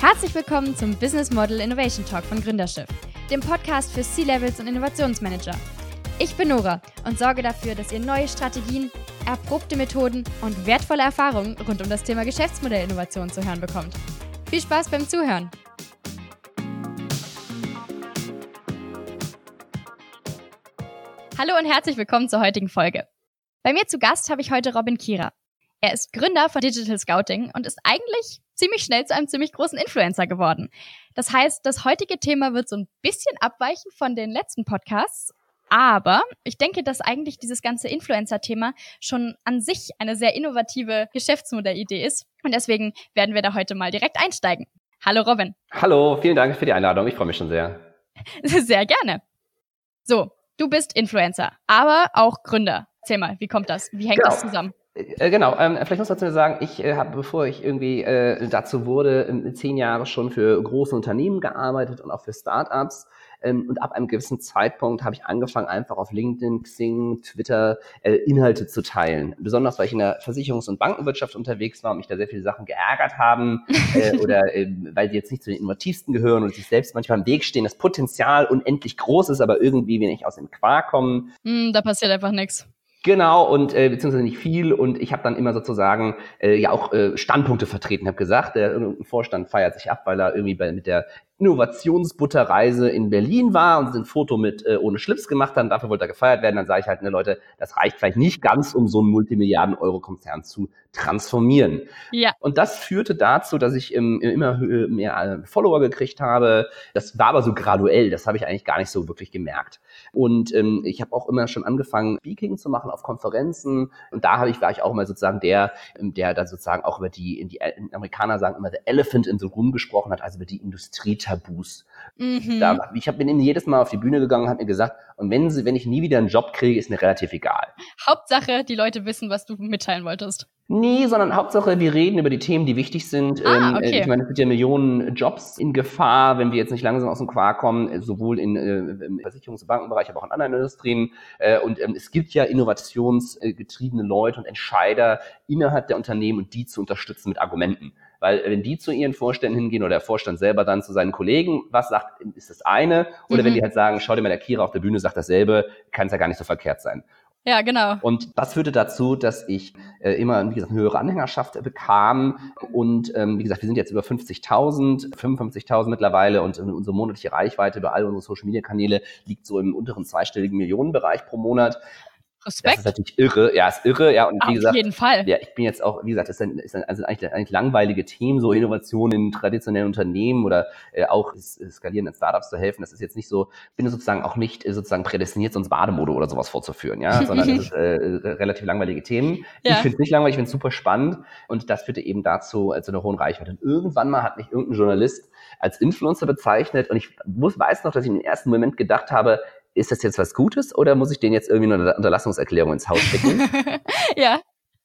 Herzlich willkommen zum Business Model Innovation Talk von Gründerschiff, dem Podcast für C-Levels und Innovationsmanager. Ich bin Nora und sorge dafür, dass ihr neue Strategien, erprobte Methoden und wertvolle Erfahrungen rund um das Thema Geschäftsmodellinnovation zu hören bekommt. Viel Spaß beim Zuhören! Hallo und herzlich willkommen zur heutigen Folge. Bei mir zu Gast habe ich heute Robin Kira. Er ist Gründer von Digital Scouting und ist eigentlich ziemlich schnell zu einem ziemlich großen Influencer geworden. Das heißt, das heutige Thema wird so ein bisschen abweichen von den letzten Podcasts. Aber ich denke, dass eigentlich dieses ganze Influencer-Thema schon an sich eine sehr innovative Geschäftsmodellidee ist. Und deswegen werden wir da heute mal direkt einsteigen. Hallo Robin. Hallo, vielen Dank für die Einladung. Ich freue mich schon sehr. Sehr gerne. So, du bist Influencer, aber auch Gründer. Erzähl mal, wie kommt das? Wie hängt genau. das zusammen? Äh, genau, ähm, vielleicht muss man dazu sagen, ich äh, habe, bevor ich irgendwie äh, dazu wurde, äh, zehn Jahre schon für große Unternehmen gearbeitet und auch für Startups. Ähm, und ab einem gewissen Zeitpunkt habe ich angefangen, einfach auf LinkedIn, Xing, Twitter äh, Inhalte zu teilen. Besonders, weil ich in der Versicherungs- und Bankenwirtschaft unterwegs war und mich da sehr viele Sachen geärgert haben äh, oder äh, weil die jetzt nicht zu den innovativsten gehören und sich selbst manchmal im Weg stehen, das Potenzial unendlich groß ist, aber irgendwie wenig aus dem Quark kommen. Mm, da passiert einfach nichts. Genau, und äh, beziehungsweise nicht viel. Und ich habe dann immer sozusagen äh, ja auch äh, Standpunkte vertreten, habe gesagt, der irgendein Vorstand feiert sich ab, weil er irgendwie bei, mit der Innovationsbutterreise in Berlin war und ein Foto mit äh, ohne Schlips gemacht hat. Und dafür wollte er gefeiert werden. Dann sage ich halt, ne Leute, das reicht vielleicht nicht ganz, um so einen Multimilliarden-Euro-Konzern zu transformieren. Ja. Und das führte dazu, dass ich im, immer mehr äh, Follower gekriegt habe. Das war aber so graduell. Das habe ich eigentlich gar nicht so wirklich gemerkt. Und ähm, ich habe auch immer schon angefangen, Speaking zu machen auf Konferenzen. Und da habe ich, war ich auch immer sozusagen der, ähm, der da sozusagen auch über die, die Amerikaner sagen immer, the elephant in the room gesprochen hat, also über die Industrietabus. Mhm. Da, ich hab, bin jedes Mal auf die Bühne gegangen und habe mir gesagt, und wenn sie, wenn ich nie wieder einen Job kriege, ist mir relativ egal. Hauptsache, die Leute wissen, was du mitteilen wolltest. Nee, sondern Hauptsache, wir reden über die Themen, die wichtig sind. Ah, ähm, okay. Ich meine, es gibt ja Millionen Jobs in Gefahr, wenn wir jetzt nicht langsam aus dem Quark kommen, sowohl in, äh, im Versicherungs- und Bankenbereich, aber auch in anderen Industrien. Äh, und ähm, es gibt ja innovationsgetriebene Leute und Entscheider innerhalb der Unternehmen und die zu unterstützen mit Argumenten. Weil wenn die zu ihren Vorständen hingehen oder der Vorstand selber dann zu seinen Kollegen was sagt, ist das eine. Oder mhm. wenn die halt sagen, schau dir mal der Kira auf der Bühne sagt dasselbe, kann es ja gar nicht so verkehrt sein. Ja, genau. Und das führte dazu, dass ich äh, immer, wie gesagt, eine höhere Anhängerschaft äh, bekam. Und ähm, wie gesagt, wir sind jetzt über 50.000, 55.000 mittlerweile und äh, unsere monatliche Reichweite über all unsere Social-Media-Kanäle liegt so im unteren zweistelligen Millionenbereich pro Monat. Respekt. Das ist natürlich irre, ja, ist irre, ja. Und wie Auf gesagt, jeden Fall. Ja, ich bin jetzt auch, wie gesagt, das sind, ist also eigentlich, eigentlich langweilige Themen, so Innovationen in traditionellen Unternehmen oder äh, auch skalierenden Startups zu helfen. Das ist jetzt nicht so, ich bin sozusagen auch nicht äh, sozusagen prädestiniert, sonst Bademode oder sowas vorzuführen, ja, sondern das ist äh, relativ langweilige Themen. Ja. Ich finde es nicht langweilig, ich finde es super spannend und das führte eben dazu, äh, zu einer hohen Reichweite. Und irgendwann mal hat mich irgendein Journalist als Influencer bezeichnet und ich muss, weiß noch, dass ich im ersten Moment gedacht habe, ist das jetzt was Gutes oder muss ich den jetzt irgendwie eine Unterlassungserklärung ins Haus schicken? ja.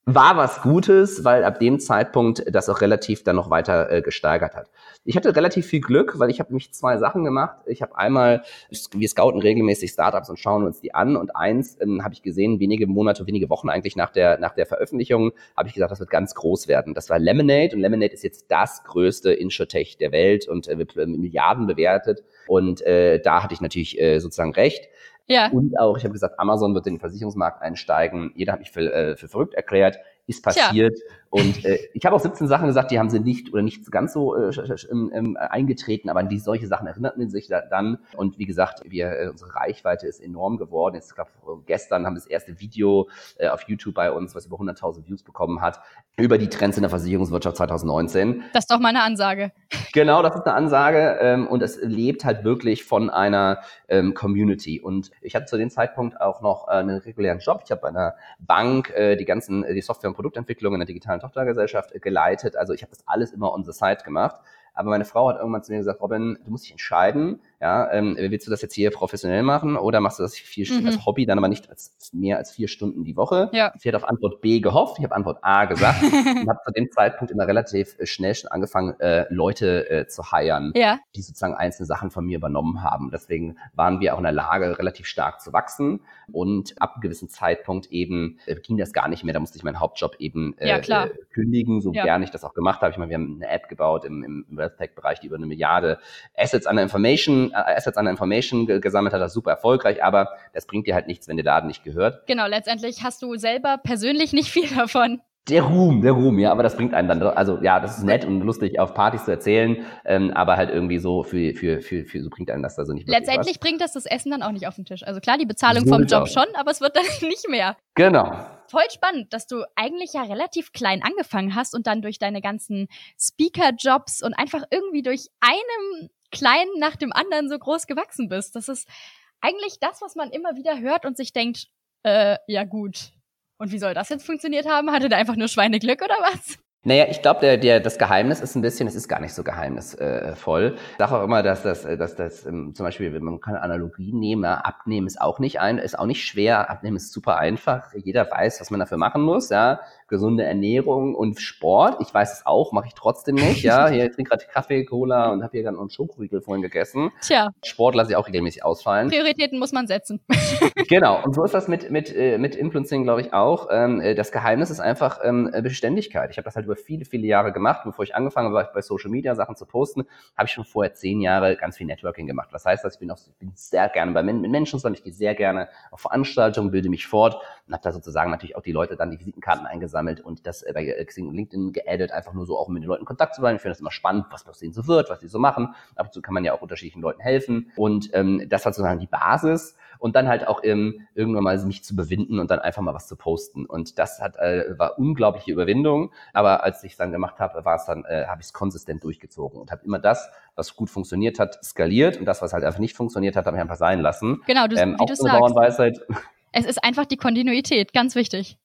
War was Gutes, weil ab dem Zeitpunkt das auch relativ dann noch weiter äh, gesteigert hat. Ich hatte relativ viel Glück, weil ich habe mich zwei Sachen gemacht. Ich habe einmal, wir scouten regelmäßig Startups und schauen uns die an und eins ähm, habe ich gesehen, wenige Monate, wenige Wochen eigentlich nach der, nach der Veröffentlichung, habe ich gesagt, das wird ganz groß werden. Das war Lemonade und Lemonade ist jetzt das größte Insurtech der Welt und äh, wird Milliarden bewertet und äh, da hatte ich natürlich äh, sozusagen recht. Ja. Und auch, ich habe gesagt, Amazon wird in den Versicherungsmarkt einsteigen. Jeder hat mich für, äh, für verrückt erklärt ist passiert. Tja. Und äh, ich habe auch 17 Sachen gesagt, die haben sie nicht oder nicht ganz so äh, ähm, eingetreten, aber an die solche Sachen erinnerten sich da, dann. Und wie gesagt, wir, äh, unsere Reichweite ist enorm geworden. Jetzt, glaub, gestern haben wir das erste Video äh, auf YouTube bei uns, was über 100.000 Views bekommen hat, über die Trends in der Versicherungswirtschaft 2019. Das ist doch meine Ansage. Genau, das ist eine Ansage ähm, und es lebt halt wirklich von einer ähm, Community. Und ich hatte zu dem Zeitpunkt auch noch äh, einen regulären Job. Ich habe bei einer Bank äh, die ganzen die Software Produktentwicklung in der digitalen Tochtergesellschaft geleitet. Also ich habe das alles immer on the side gemacht. Aber meine Frau hat irgendwann zu mir gesagt, Robin, du musst dich entscheiden. Ja, ähm, willst du das jetzt hier professionell machen oder machst du das vier Stunden Mhm. als Hobby, dann aber nicht als mehr als vier Stunden die Woche? Ja. Sie hat auf Antwort B gehofft, ich habe Antwort A gesagt und habe zu dem Zeitpunkt immer relativ äh, schnell schon angefangen, äh, Leute äh, zu hiren, ja, die sozusagen einzelne Sachen von mir übernommen haben. Deswegen waren wir auch in der Lage, relativ stark zu wachsen. Und ab einem gewissen Zeitpunkt eben äh, ging das gar nicht mehr. Da musste ich meinen Hauptjob eben äh, Ja, klar. äh, kündigen, so Ja. gern ich das auch gemacht habe. Ich meine, wir haben eine App gebaut im, im Wealth-Tech-Bereich, die über eine Milliarde Assets an der Information, Assets an der Information ge gesammelt hat. Das ist super erfolgreich, aber das bringt dir halt nichts, wenn der Laden nicht gehört. genau. Letztendlich hast du selber persönlich nicht viel davon. Der Ruhm, der Ruhm, ja, aber das bringt einen dann, also ja, das ist nett und lustig auf Partys zu erzählen, ähm, aber halt irgendwie so für, für, für, für so bringt einen das da so nicht Letztendlich bringt das das Essen dann auch nicht auf den Tisch. Also klar, die Bezahlung So vom Job aus. schon, aber es wird dann nicht mehr. was. Genau. Voll spannend, dass du eigentlich ja relativ klein angefangen hast und dann durch deine ganzen Speaker-Jobs und einfach irgendwie durch einem kleinen nach dem anderen so groß gewachsen bist. Das ist eigentlich das, was man immer wieder hört und sich denkt, äh, ja gut. Und wie soll das jetzt funktioniert haben? Hatte der einfach nur Schweineglück oder was? Naja, ich glaube, der, der, das Geheimnis ist ein bisschen, es ist gar nicht so geheimnisvoll. Ich sage auch immer, dass das, dass das ähm, zum Beispiel, wenn man kann Analogien nehmen, abnehmen ist auch nicht ein, ist auch nicht schwer, abnehmen ist super einfach. Jeder weiß, was man dafür machen muss, ja. Gesunde Ernährung und Sport. Ich weiß es auch, mache ich trotzdem nicht, ja. Hier, ich trinke gerade Kaffee, Cola und habe hier gerade einen Schokoriegel vorhin gegessen. Tja, Sport lasse ich auch regelmäßig ausfallen. Prioritäten muss man setzen. Genau, und so ist das mit, mit, äh, mit Influencing, glaube ich, auch. Ähm, äh, das Geheimnis ist einfach ähm, äh, Beständigkeit. Ich habe das halt über viele, viele Jahre gemacht. Bevor ich angefangen habe, bei Social Media Sachen zu posten, habe ich schon vorher zehn Jahre ganz viel Networking gemacht. Was heißt das? Ich bin, auch, ich bin sehr gerne bei mit Menschen zusammen, ich gehe sehr gerne auf Veranstaltungen, bilde mich fort und habe da sozusagen natürlich auch die Leute dann die Visitenkarten eingesammelt und das äh, bei äh, Xing und LinkedIn geaddet, einfach nur so auch um mit den Leuten in Kontakt zu bleiben. Ich finde das immer spannend, was aus denen so wird, was die so machen. Ab und zu kann man ja auch unterschiedlichen Leuten helfen. Und ähm, das war sozusagen die Basis und dann halt auch ähm, irgendwann mal mich zu bewinden und dann einfach mal was zu posten. Und das hat äh, war unglaubliche Überwindung. Aber als ich es dann gemacht habe, war es dann, äh, habe ich es konsistent durchgezogen und habe immer das, was gut funktioniert hat, skaliert und das, was halt einfach nicht funktioniert hat, habe ich einfach sein lassen. Genau, du, Ähm, wie auch du sagst. Bauernweisheit. Es ist einfach die Kontinuität, ganz wichtig.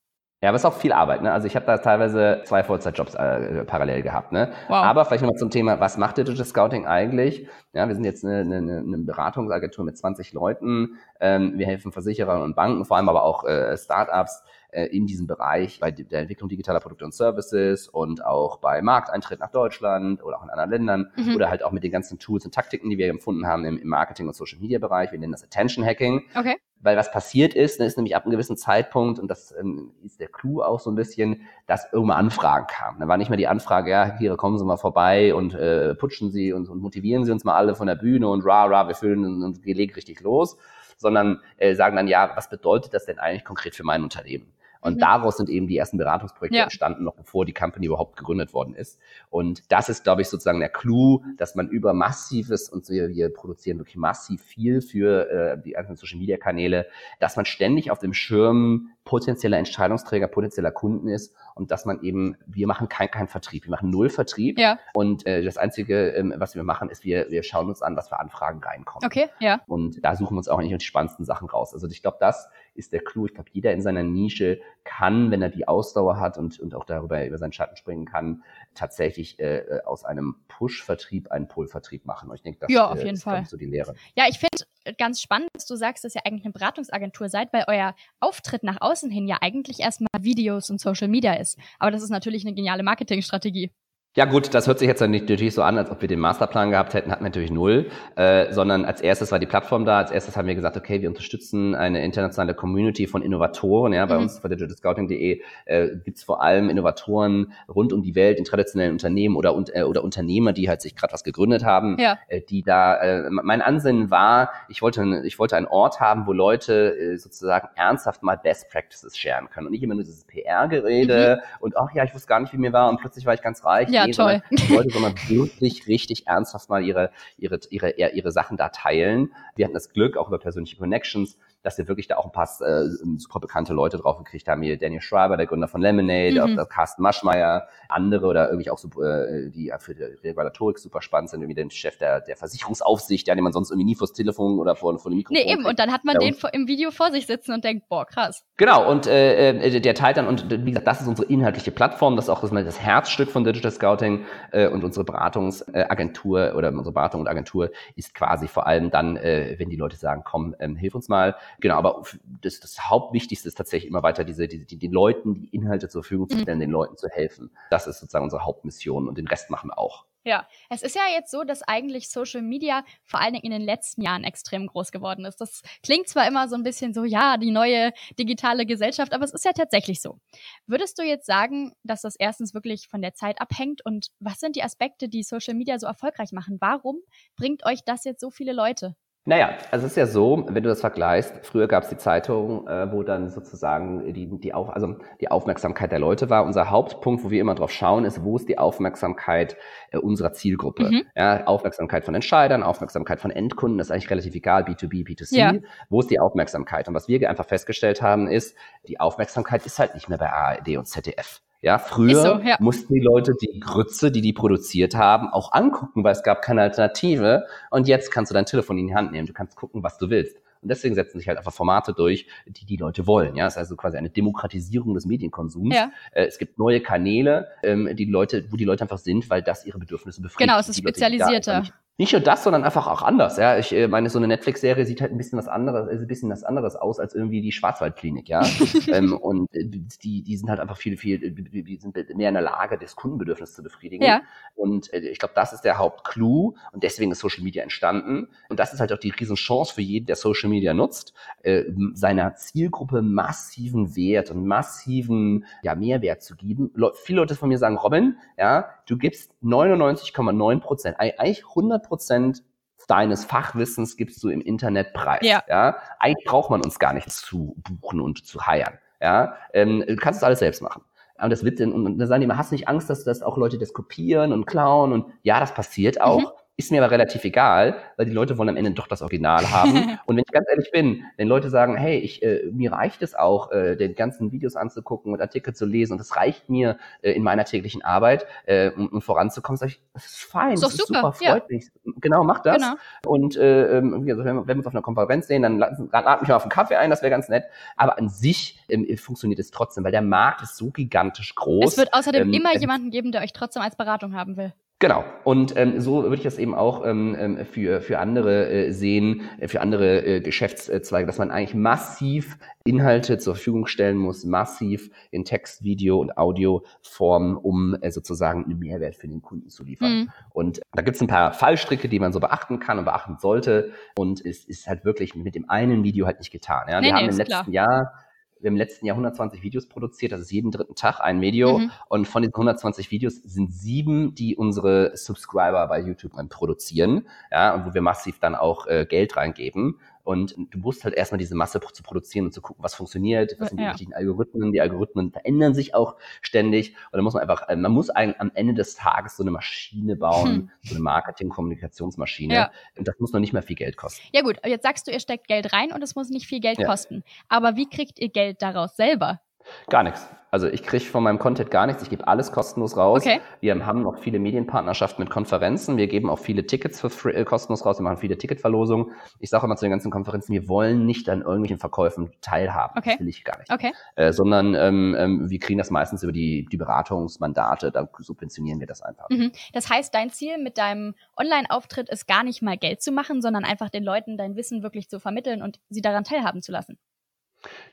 Ja, aber es ist auch viel Arbeit. Ne? Also ich habe da teilweise zwei Vollzeitjobs äh, parallel gehabt. Ne? Wow. Aber vielleicht nochmal zum Thema, was macht Digital Scouting eigentlich? Ja, wir sind jetzt eine, eine, eine Beratungsagentur mit 20 Leuten. Ähm, wir helfen Versicherern und Banken, vor allem aber auch äh, Startups äh, in diesem Bereich bei der Entwicklung digitaler Produkte und Services und auch bei Markteintritt nach Deutschland oder auch in anderen Ländern Mhm. oder halt auch mit den ganzen Tools und Taktiken, die wir empfunden haben im, im Marketing- und Social-Media-Bereich. Wir nennen das Attention Hacking. Okay. Weil was passiert ist, ne, ist nämlich ab einem gewissen Zeitpunkt, und das ähm, ist der Clou auch so ein bisschen, dass irgendwann Anfragen kamen. Da war nicht mehr die Anfrage, ja, hier kommen Sie mal vorbei und äh, putschen Sie und, und motivieren Sie uns mal alle von der Bühne und ra, ra, wir füllen uns legen richtig los, sondern äh, sagen dann, ja, was bedeutet das denn eigentlich konkret für mein Unternehmen? Und Mhm. daraus sind eben die ersten Beratungsprojekte Ja. entstanden, noch bevor die Company überhaupt gegründet worden ist. Und das ist, glaube ich, sozusagen der Clou, dass man über massives, und wir, wir produzieren wirklich massiv viel für äh, die einzelnen Social-Media-Kanäle, dass man ständig auf dem Schirm potenzieller Entscheidungsträger, potenzieller Kunden ist und dass man eben, wir machen keinen kein Vertrieb, wir machen null Vertrieb. Ja, Und äh, das Einzige, ähm, was wir machen, ist, wir, wir schauen uns an, was für Anfragen reinkommen. okay, ja. Und da suchen wir uns auch nicht die spannendsten Sachen raus. Also ich glaube, das ist der Clou. Ich glaube, jeder in seiner Nische kann, wenn er die Ausdauer hat und, und auch darüber über seinen Schatten springen kann, tatsächlich äh, äh, aus einem Push-Vertrieb einen Pull-Vertrieb machen. Und ich denke, das Ja, auf äh, jeden ist, Fall. so die Lehre. Ja, ich finde ganz spannend, dass du sagst, dass ihr eigentlich eine Beratungsagentur seid, weil euer Auftritt nach außen hin ja eigentlich erstmal Videos und Social Media ist. Aber das ist natürlich eine geniale Marketingstrategie. Ja gut, das hört sich jetzt nicht- natürlich so an, als ob wir den Masterplan gehabt hätten, hatten wir natürlich null, äh, sondern als erstes war die Plattform da, als erstes haben wir gesagt, okay, wir unterstützen eine internationale Community von Innovatoren, ja, bei Mhm. uns bei digitalscouting.de äh, gibt's vor allem Innovatoren rund um die Welt in traditionellen Unternehmen oder, und, äh, oder Unternehmer, die halt sich gerade was gegründet haben, Ja. äh, die da, äh, mein Ansinnen war, ich wollte, ich wollte einen Ort haben, wo Leute äh, sozusagen ernsthaft mal Best Practices sharen können und nicht immer nur dieses PR-Gerede und ach ja, ich wusste gar nicht, wie mir war und plötzlich war ich ganz reich. Mhm. Ja, Nee, toll. sondern Leute, sondern wirklich richtig ernsthaft mal ihre, ihre, ihre, ihre, ihre Sachen da teilen. Wir hatten das Glück, auch über persönliche Connections, dass wir wirklich da auch ein paar äh, super bekannte Leute drauf gekriegt haben. Hier Daniel Schreiber, der Gründer von Lemonade, mhm. auch Carsten Maschmeyer, andere oder irgendwie auch so, äh, die für die Regulatorik super spannend sind, irgendwie den Chef der, der Versicherungsaufsicht, ja, den man sonst irgendwie nie vors Telefon oder vor, vor dem Mikrofon Nee, eben, kriegt. und dann hat man ja, den im Video vor sich sitzen und denkt, boah, krass. Genau, und äh, äh, der teilt dann, und wie gesagt, das ist unsere inhaltliche Plattform, das ist auch das, das Herzstück von Digital Scouting äh, und unsere Beratungsagentur oder unsere Beratung und Agentur ist quasi vor allem dann, äh, wenn die Leute sagen, komm, ähm, hilf uns mal. Genau, aber das, das Hauptwichtigste ist tatsächlich immer weiter diese, diese die, den Leuten die Inhalte zur Verfügung zu mhm. stellen, mhm. den Leuten zu helfen. Das ist sozusagen unsere Hauptmission und den Rest machen wir auch. Ja, es ist ja jetzt so, dass eigentlich Social Media vor allen Dingen in den letzten Jahren extrem groß geworden ist. Das klingt zwar immer so ein bisschen so, ja, die neue digitale Gesellschaft, aber es ist ja tatsächlich so. Würdest du jetzt sagen, dass das erstens wirklich von der Zeit abhängt und was sind die Aspekte, die Social Media so erfolgreich machen? Warum bringt euch das jetzt so viele Leute? Naja, also es ist ja so, wenn du das vergleichst, früher gab es die Zeitung, äh, wo dann sozusagen die, die, auf, also die Aufmerksamkeit der Leute war. Unser Hauptpunkt, wo wir immer drauf schauen, ist, wo ist die Aufmerksamkeit äh, unserer Zielgruppe? Mhm. Ja, Aufmerksamkeit von Entscheidern, Aufmerksamkeit von Endkunden, das ist eigentlich relativ egal, B2B, B2C. Ja. Wo ist die Aufmerksamkeit? Und was wir einfach festgestellt haben, ist, die Aufmerksamkeit ist halt nicht mehr bei ARD und ZDF. Ja, früher so, ja. mussten die Leute die Grütze, die die produziert haben, auch angucken, weil es gab keine Alternative. Und jetzt kannst du dein Telefon in die Hand nehmen. Du kannst gucken, was du willst. Und deswegen setzen sich halt einfach Formate durch, die die Leute wollen. Ja, das ist also quasi eine Demokratisierung des Medienkonsums. Ja. Äh, es gibt neue Kanäle, ähm, die Leute, wo die Leute einfach sind, weil das ihre Bedürfnisse befriedigt. Genau, es ist spezialisierter. Nicht nur das, sondern einfach auch anders. Ja, ich äh, meine, so eine Netflix-Serie sieht halt ein bisschen was anderes, ist ein bisschen was anderes aus als irgendwie die Schwarzwaldklinik, ja. ähm, und äh, die, die sind halt einfach viel, viel, die sind mehr in der Lage, das Kundenbedürfnis zu befriedigen. Ja. Und ich glaube, das ist der Hauptclou und deswegen ist Social Media entstanden. Und das ist halt auch die Riesenchance für jeden, der Social Media nutzt, äh, seiner Zielgruppe massiven Wert und massiven ja, Mehrwert zu geben. Le viele Leute von mir sagen, Robin, ja, du gibst 99,9 Prozent, eigentlich 100 Prozent deines Fachwissens gibst du im Internet preis. Ja. ja. Eigentlich braucht man uns gar nicht zu buchen und zu heiern. Ja. Ähm, du kannst es alles selbst machen. Und das wird, und dann sagen die immer, hast nicht Angst, dass das auch Leute das kopieren und klauen und ja, das passiert auch. Mhm. Ist mir aber relativ egal, weil die Leute wollen am Ende doch das Original haben. und wenn ich ganz ehrlich bin, wenn Leute sagen, hey, ich, äh, mir reicht es auch, äh, den ganzen Videos anzugucken und Artikel zu lesen und das reicht mir äh, in meiner täglichen Arbeit, äh, um, um voranzukommen, sage ich, das ist fein, ist das ist super, super freut ja. mich. Genau, mach das. Genau. Und äh, also wenn, wir uns auf einer Konferenz sehen, dann lad, lad mich mal auf einen Kaffee ein, das wäre ganz nett. Aber an sich ähm, funktioniert es trotzdem, weil der Markt ist so gigantisch groß. Es wird außerdem ähm, immer jemanden geben, der euch trotzdem als Beratung haben will. Genau. Und ähm, so würde ich das eben auch ähm, ähm, für, für andere äh, sehen, äh, für andere äh, Geschäftszweige, dass man eigentlich massiv Inhalte zur Verfügung stellen muss, massiv in Text, Video und Audioform, um äh, sozusagen einen Mehrwert für den Kunden zu liefern. Mhm. Und da gibt es ein paar Fallstricke, die man so beachten kann und beachten sollte. Und es ist halt wirklich mit dem einen Video halt nicht getan. Ja? Nee, Wir nee, haben im letzten klar. Jahr wir haben im letzten Jahr 120 Videos produziert, das ist jeden dritten Tag ein Video. Mhm. Und von diesen 120 Videos sind sieben, die unsere Subscriber bei YouTube produzieren, ja, und wo wir massiv dann auch äh, Geld reingeben. Und du musst halt erstmal diese Masse zu produzieren und zu gucken, was funktioniert, was sind die ja. richtigen Algorithmen. Die Algorithmen verändern sich auch ständig. Und dann muss man einfach, äh, man muss eigentlich am Ende des Tages so eine Maschine bauen, hm. so eine Marketing-Kommunikationsmaschine. Ja. Und das muss noch nicht mehr viel Geld kosten. Ja gut, jetzt sagst du, ihr steckt Geld rein und es muss nicht viel Geld ja. kosten. Aber wie kriegt ihr Geld daraus selber? Gar nichts. Also ich kriege von meinem Content gar nichts, ich gebe alles kostenlos raus. Okay. Wir haben noch viele Medienpartnerschaften mit Konferenzen, wir geben auch viele Tickets für free, äh, kostenlos raus, wir machen viele Ticketverlosungen. Ich sage immer zu den ganzen Konferenzen, wir wollen nicht an irgendwelchen Verkäufen teilhaben. Okay. Das will ich gar nicht. Okay. Äh, sondern ähm, ähm, wir kriegen das meistens über die, die Beratungsmandate, da subventionieren wir das einfach. Mhm. Das heißt, dein Ziel mit deinem Online-Auftritt ist gar nicht mal Geld zu machen, sondern einfach den Leuten dein Wissen wirklich zu vermitteln und sie daran teilhaben zu lassen.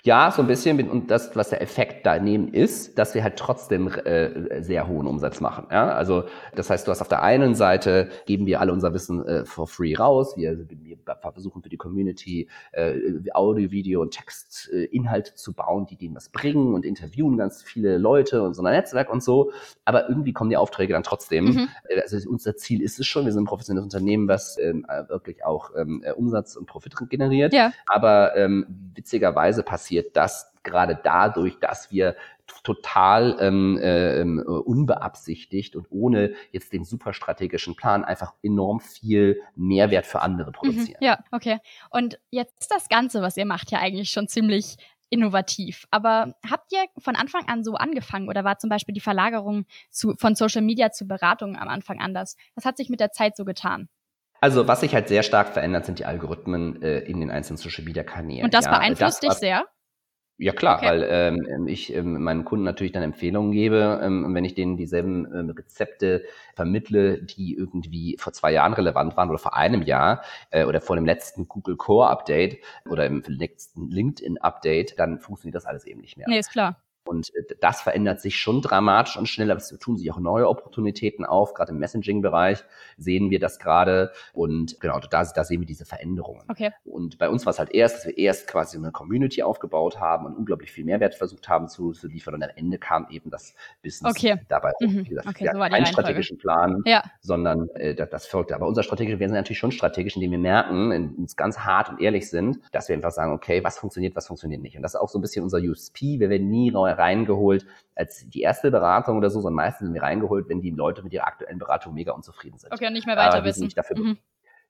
Ja, so ein bisschen. Und das, was der Effekt daneben ist, dass wir halt trotzdem äh, sehr hohen Umsatz machen. Ja? Also das heißt, du hast auf der einen Seite geben wir alle unser Wissen äh, for free raus. Wir, wir versuchen für die Community äh, Audio, Video und Text äh, Inhalte zu bauen, die denen was bringen und interviewen ganz viele Leute und so ein Netzwerk und so. Aber irgendwie kommen die Aufträge dann trotzdem. Mhm. Äh, also unser Ziel ist es schon. Wir sind ein professionelles Unternehmen, was ähm, wirklich auch ähm, Umsatz und Profit generiert. Ja. Aber ähm, witzigerweise interessanterweise passiert das gerade dadurch, dass wir total ähm, äh, unbeabsichtigt und ohne jetzt den super strategischen Plan einfach enorm viel Mehrwert für andere produzieren. Mhm, ja, okay. Und jetzt das Ganze, was ihr macht, ja eigentlich schon ziemlich innovativ. Aber habt ihr von Anfang an so angefangen oder war zum Beispiel die Verlagerung zu, von Social Media zu Beratung am Anfang anders? Was hat sich mit der Zeit so getan? Also was sich halt sehr stark verändert, sind die Algorithmen äh, in den einzelnen Social Media Kanälen. Und das ja, beeinflusst das, dich sehr? Ja klar, okay. weil ähm, ich ähm, meinen Kunden natürlich dann Empfehlungen gebe ähm, und wenn ich denen dieselben ähm, Rezepte vermittle, die irgendwie vor zwei Jahren relevant waren oder vor einem Jahr äh, oder vor dem letzten Google Core Update oder im letzten LinkedIn Update, dann funktioniert das alles eben nicht mehr. Nee, ist klar. Und äh, das verändert sich schon dramatisch und schnell, aber es tun sich auch neue Opportunitäten auf. Gerade im Messaging-Bereich sehen wir das gerade. Und genau, da, da sehen wir diese Veränderungen. Okay. Und bei uns war es halt erst, dass wir erst quasi eine Community aufgebaut haben und unglaublich viel Mehrwert versucht haben zu, zu liefern. Und am Ende kam eben das Business okay. dabei. Mhm. Wie gesagt, okay, wir so keinen strategischen Plan, ja. sondern äh, das, das folgte. Aber unser strategischer, wir sind natürlich schon strategisch, indem wir merken, uns ganz hart und ehrlich sind, dass wir einfach sagen, okay, was funktioniert, was funktioniert nicht. Und das ist auch so ein bisschen unser USP. Wir werden nie neu reingeholt als die erste Beratung oder so, sondern meistens sind wir reingeholt, wenn die Leute mit ihrer aktuellen Beratung mega unzufrieden sind. Okay, nicht mehr weiter wissen. Nicht, dafür mhm.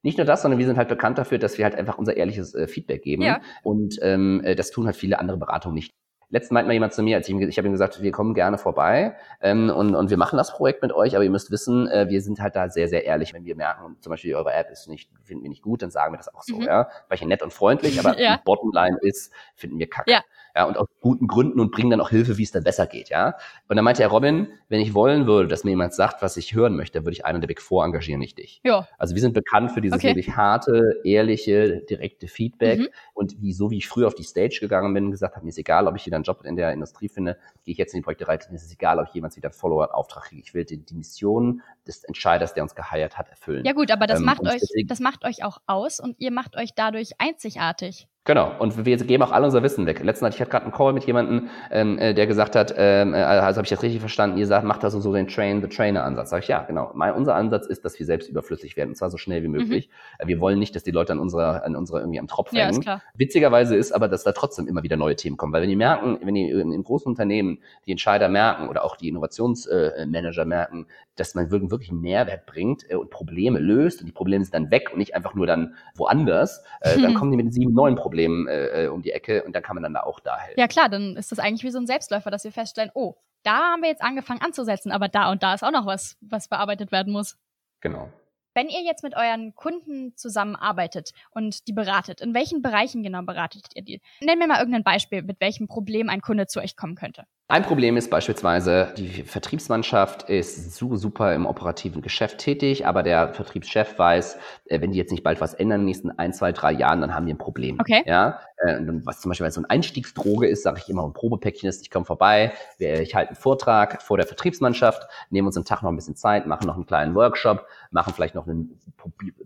nicht nur das, sondern wir sind halt bekannt dafür, dass wir halt einfach unser ehrliches äh, Feedback geben. Ja. Und ähm, äh, das tun halt viele andere Beratungen nicht. Letzten meint mal jemand zu mir, als ich, ihm, ich habe ihm gesagt, wir kommen gerne vorbei ähm, und, und wir machen das Projekt mit euch, aber ihr müsst wissen, äh, wir sind halt da sehr, sehr ehrlich. Wenn wir merken, zum Beispiel eure App ist nicht, finden wir nicht gut, dann sagen wir das auch so, mhm. ja. Weil ich nett und freundlich, aber ja. die Bottomline ist, finden wir kacke. Ja ja, und aus guten Gründen und bringen dann auch Hilfe, wie es dann besser geht, ja. Und dann meinte er, Robin, wenn ich wollen würde, dass mir jemand sagt, was ich hören möchte, würde ich einen der Big Four engagieren, nicht dich. Ja. Also wir sind bekannt für dieses okay. wirklich harte, ehrliche, direkte Feedback mhm. und wie, so wie ich früher auf die Stage gegangen bin und gesagt habe, mir ist egal, ob ich wieder einen Job in der Industrie finde, gehe ich jetzt in die Projekte rein, mir ist es egal, ob ich jemals wieder einen Follower-Auftrag kriege. Ich will die, die, Mission des Entscheiders, der uns geheiert hat, erfüllen. Ja gut, aber das ähm, macht euch, das macht euch auch aus und ihr macht euch dadurch einzigartig. Genau, und wir geben auch all unser Wissen weg. Letztens ich hatte gerade einen Call mit jemandem, ähm, äh, der gesagt hat, ähm, äh, also habe ich das richtig verstanden, ihr sagt, macht das so den Train-the-Trainer-Ansatz. Sag ich, ja, genau. Mein, unser Ansatz ist, dass wir selbst überflüssig werden, und zwar so schnell wie möglich. Mhm. Wir wollen nicht, dass die Leute an unserer, an unserer irgendwie am Tropf hängen. Ja, Witzigerweise ist aber, dass da trotzdem immer wieder neue Themen kommen, weil wenn die merken, wenn die in, in großen Unternehmen die Entscheider merken oder auch die Innovationsmanager merken, dass man wirklich einen Mehrwert bringt äh, und Probleme löst und die Probleme sind dann weg und nicht einfach nur dann woanders, äh, dann kommen die mit sieben neuen Problemen äh, äh, um die Ecke und dann kann man dann da auch da helfen. Ja klar, dann ist das eigentlich wie so ein Selbstläufer, dass wir feststellen, oh, da haben wir jetzt angefangen anzusetzen, aber da und da ist auch noch was, was bearbeitet werden muss. Genau. Wenn ihr jetzt mit euren Kunden zusammenarbeitet und die beratet, in welchen Bereichen genau beratet ihr die? Nenn mir mal irgendein Beispiel, mit welchem Problem ein Kunde zu euch kommen könnte. Ein Problem ist beispielsweise, die Vertriebsmannschaft ist super im operativen Geschäft tätig, aber der Vertriebschef weiß, äh, wenn die jetzt nicht bald was ändern in den nächsten ein, zwei, drei Jahren, dann haben die ein Problem. Okay. Ja, äh, was zum Beispiel so ein Einstiegsdroge ist, sage ich immer, ein Probepäckchen ist, ich komme vorbei, ich halte einen Vortrag vor der Vertriebsmannschaft, nehmen uns einen Tag noch ein bisschen Zeit, machen noch einen kleinen Workshop, machen vielleicht noch einen,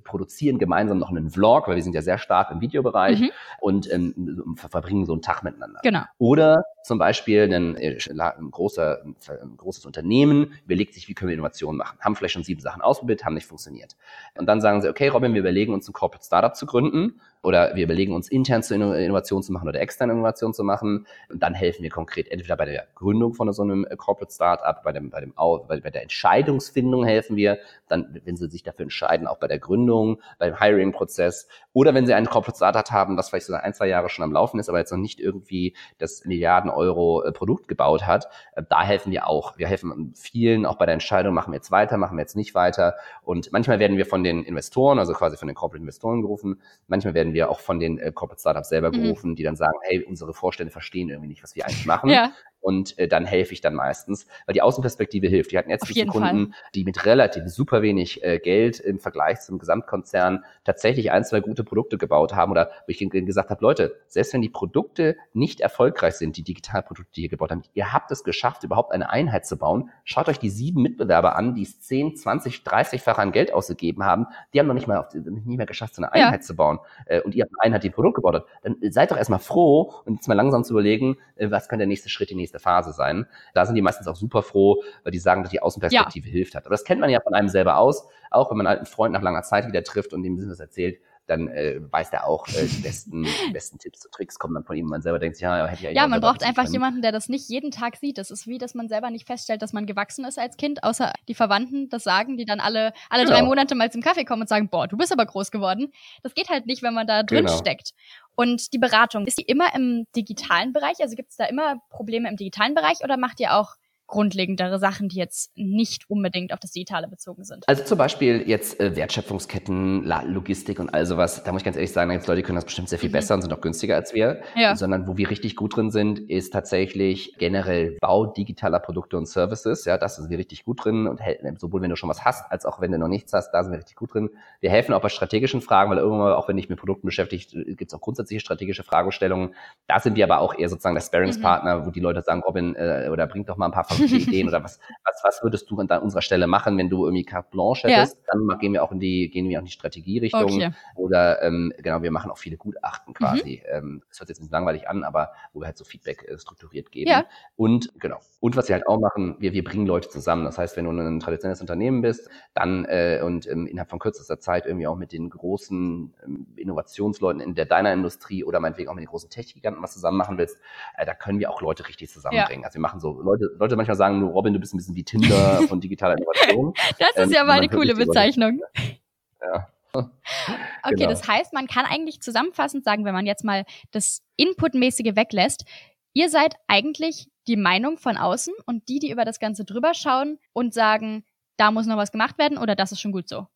produzieren gemeinsam noch einen Vlog, weil wir sind ja sehr stark im Videobereich mhm. und ähm, verbringen so einen Tag miteinander. Genau. Oder zum Beispiel ein, ein, großer, ein großes Unternehmen überlegt sich, wie können wir Innovationen machen. Haben vielleicht schon sieben Sachen ausprobiert, haben nicht funktioniert. Und dann sagen sie, okay, Robin, wir überlegen uns ein Corporate Startup zu gründen oder wir überlegen uns intern zu Innovation zu machen oder externe Innovation zu machen. Und dann helfen wir konkret entweder bei der Gründung von so einem äh, Corporate Startup, bei dem, bei dem, bei der Entscheidungsfindung helfen wir, dann, wenn sie sich dafür entscheiden, auch bei der Gründung, beim Hiring-Prozess oder wenn sie ein Corporate Startup haben, das vielleicht so ein, zwei Jahre schon am Laufen ist, aber jetzt noch nicht irgendwie das Milliarden Euro äh, Produkt gebaut hat, äh, da helfen wir auch. Wir helfen vielen auch bei der Entscheidung, machen wir jetzt weiter, machen wir jetzt nicht weiter. Und manchmal werden wir von den Investoren, also quasi von den Corporate Investoren gerufen, manchmal werden wir auch von den äh, Corporate Startups selber mhm. gerufen, mhm. die dann sagen, hey, unsere Vorstände verstehen irgendwie nicht, was wir eigentlich machen. Ja und äh, dann helfe ich dann meistens, weil die Außenperspektive hilft. Die hatten jetzt viele Kunden, Fall. die mit relativ super wenig äh, Geld im Vergleich zum Gesamtkonzern tatsächlich ein, zwei gute Produkte gebaut haben oder wo ich gesagt habe, Leute, selbst wenn die Produkte nicht erfolgreich sind, die Digitalprodukte, die ihr gebaut habt, ihr habt es geschafft, überhaupt eine Einheit zu bauen. Schaut euch die sieben Mitbewerber an, die es 10, 20, 30-fach an Geld ausgegeben haben. Die haben noch nicht mal auf, nicht mehr geschafft, so eine Einheit ja. zu bauen. Äh, und ihr habt eine Einheit, die ein Produkt gebaut hat. Dann seid doch erstmal froh und jetzt mal langsam zu überlegen, äh, was könnte der nächste Schritt, die nächste nächste Phase sein. Da sind die meistens auch super froh, weil die sagen, dass die Außenperspektive ja. hilft hat. Aber das kennt man ja von einem selber aus, auch wenn man einen alten Freund nach langer Zeit wieder trifft und dem Business erzählt, dann äh, weiß der auch, äh, die besten, die besten Tipps und Tricks kommen dann von ihm. Man selber denkt, ja, hätte ich eigentlich Ja, man braucht einfach können. jemanden, der das nicht jeden Tag sieht. Das ist wie, dass man selber nicht feststellt, dass man gewachsen ist als Kind, außer die Verwandten das sagen, die dann alle, alle genau. drei Monate mal zum Kaffee kommen und sagen, boah, du bist aber groß geworden. Das geht halt nicht, wenn man da drin genau. steckt. Und die Beratung, ist die immer im digitalen Bereich? Also gibt es da immer Probleme im digitalen Bereich oder macht ihr auch grundlegendere Sachen, die jetzt nicht unbedingt auf das Digitale bezogen sind. Also zum Beispiel jetzt äh, Wertschöpfungsketten, Logistik und all sowas. Da muss ich ganz ehrlich sagen, da gibt Leute, die können das bestimmt sehr viel mhm. besser und sind auch günstiger als wir. Ja. Sondern wo wir richtig gut drin sind, ist tatsächlich generell Bau digitaler Produkte und Services. Ja, das sind wir richtig gut drin und sowohl wenn du schon was hast, als auch wenn du noch nichts hast, da sind wir richtig gut drin. Wir helfen auch bei strategischen Fragen, weil irgendwann, auch wenn ich mit Produkten beschäftigt, gibt es auch grundsätzliche strategische Fragestellungen. Da sind wir aber auch eher sozusagen der Sparringspartner, mhm. wo die Leute sagen, Robin, äh, oder bringt doch mal ein paar Ideen oder was, was, was würdest du an unserer Stelle machen, wenn du irgendwie carte blanche hättest? Ja. Dann gehen wir auch in die, gehen wir auch in die Strategierichtung. Okay. Oder ähm, genau, wir machen auch viele Gutachten quasi. Mhm. Ähm, das hört sich jetzt nicht langweilig an, aber wo wir halt so Feedback äh, strukturiert geben. Ja. Und genau. Und was wir halt auch machen, wir, wir bringen Leute zusammen. Das heißt, wenn du ein traditionelles Unternehmen bist, dann äh, und ähm, innerhalb von kürzester Zeit irgendwie auch mit den großen ähm, Innovationsleuten in der deiner Industrie oder meinetwegen auch mit den großen Tech-Giganten was zusammen machen willst, äh, da können wir auch Leute richtig zusammenbringen. Ja. Also wir machen so, Leute, Leute manchmal sagen nur, Robin, du bist ein bisschen wie Tinder von digitaler Innovation. das ist ähm, ja mal eine coole Bezeichnung. Ja. Okay, genau. das heißt, man kann eigentlich zusammenfassend sagen, wenn man jetzt mal das Inputmäßige weglässt, ihr seid eigentlich die Meinung von außen und die, die über das Ganze drüber schauen und sagen, da muss noch was gemacht werden oder das ist schon gut so.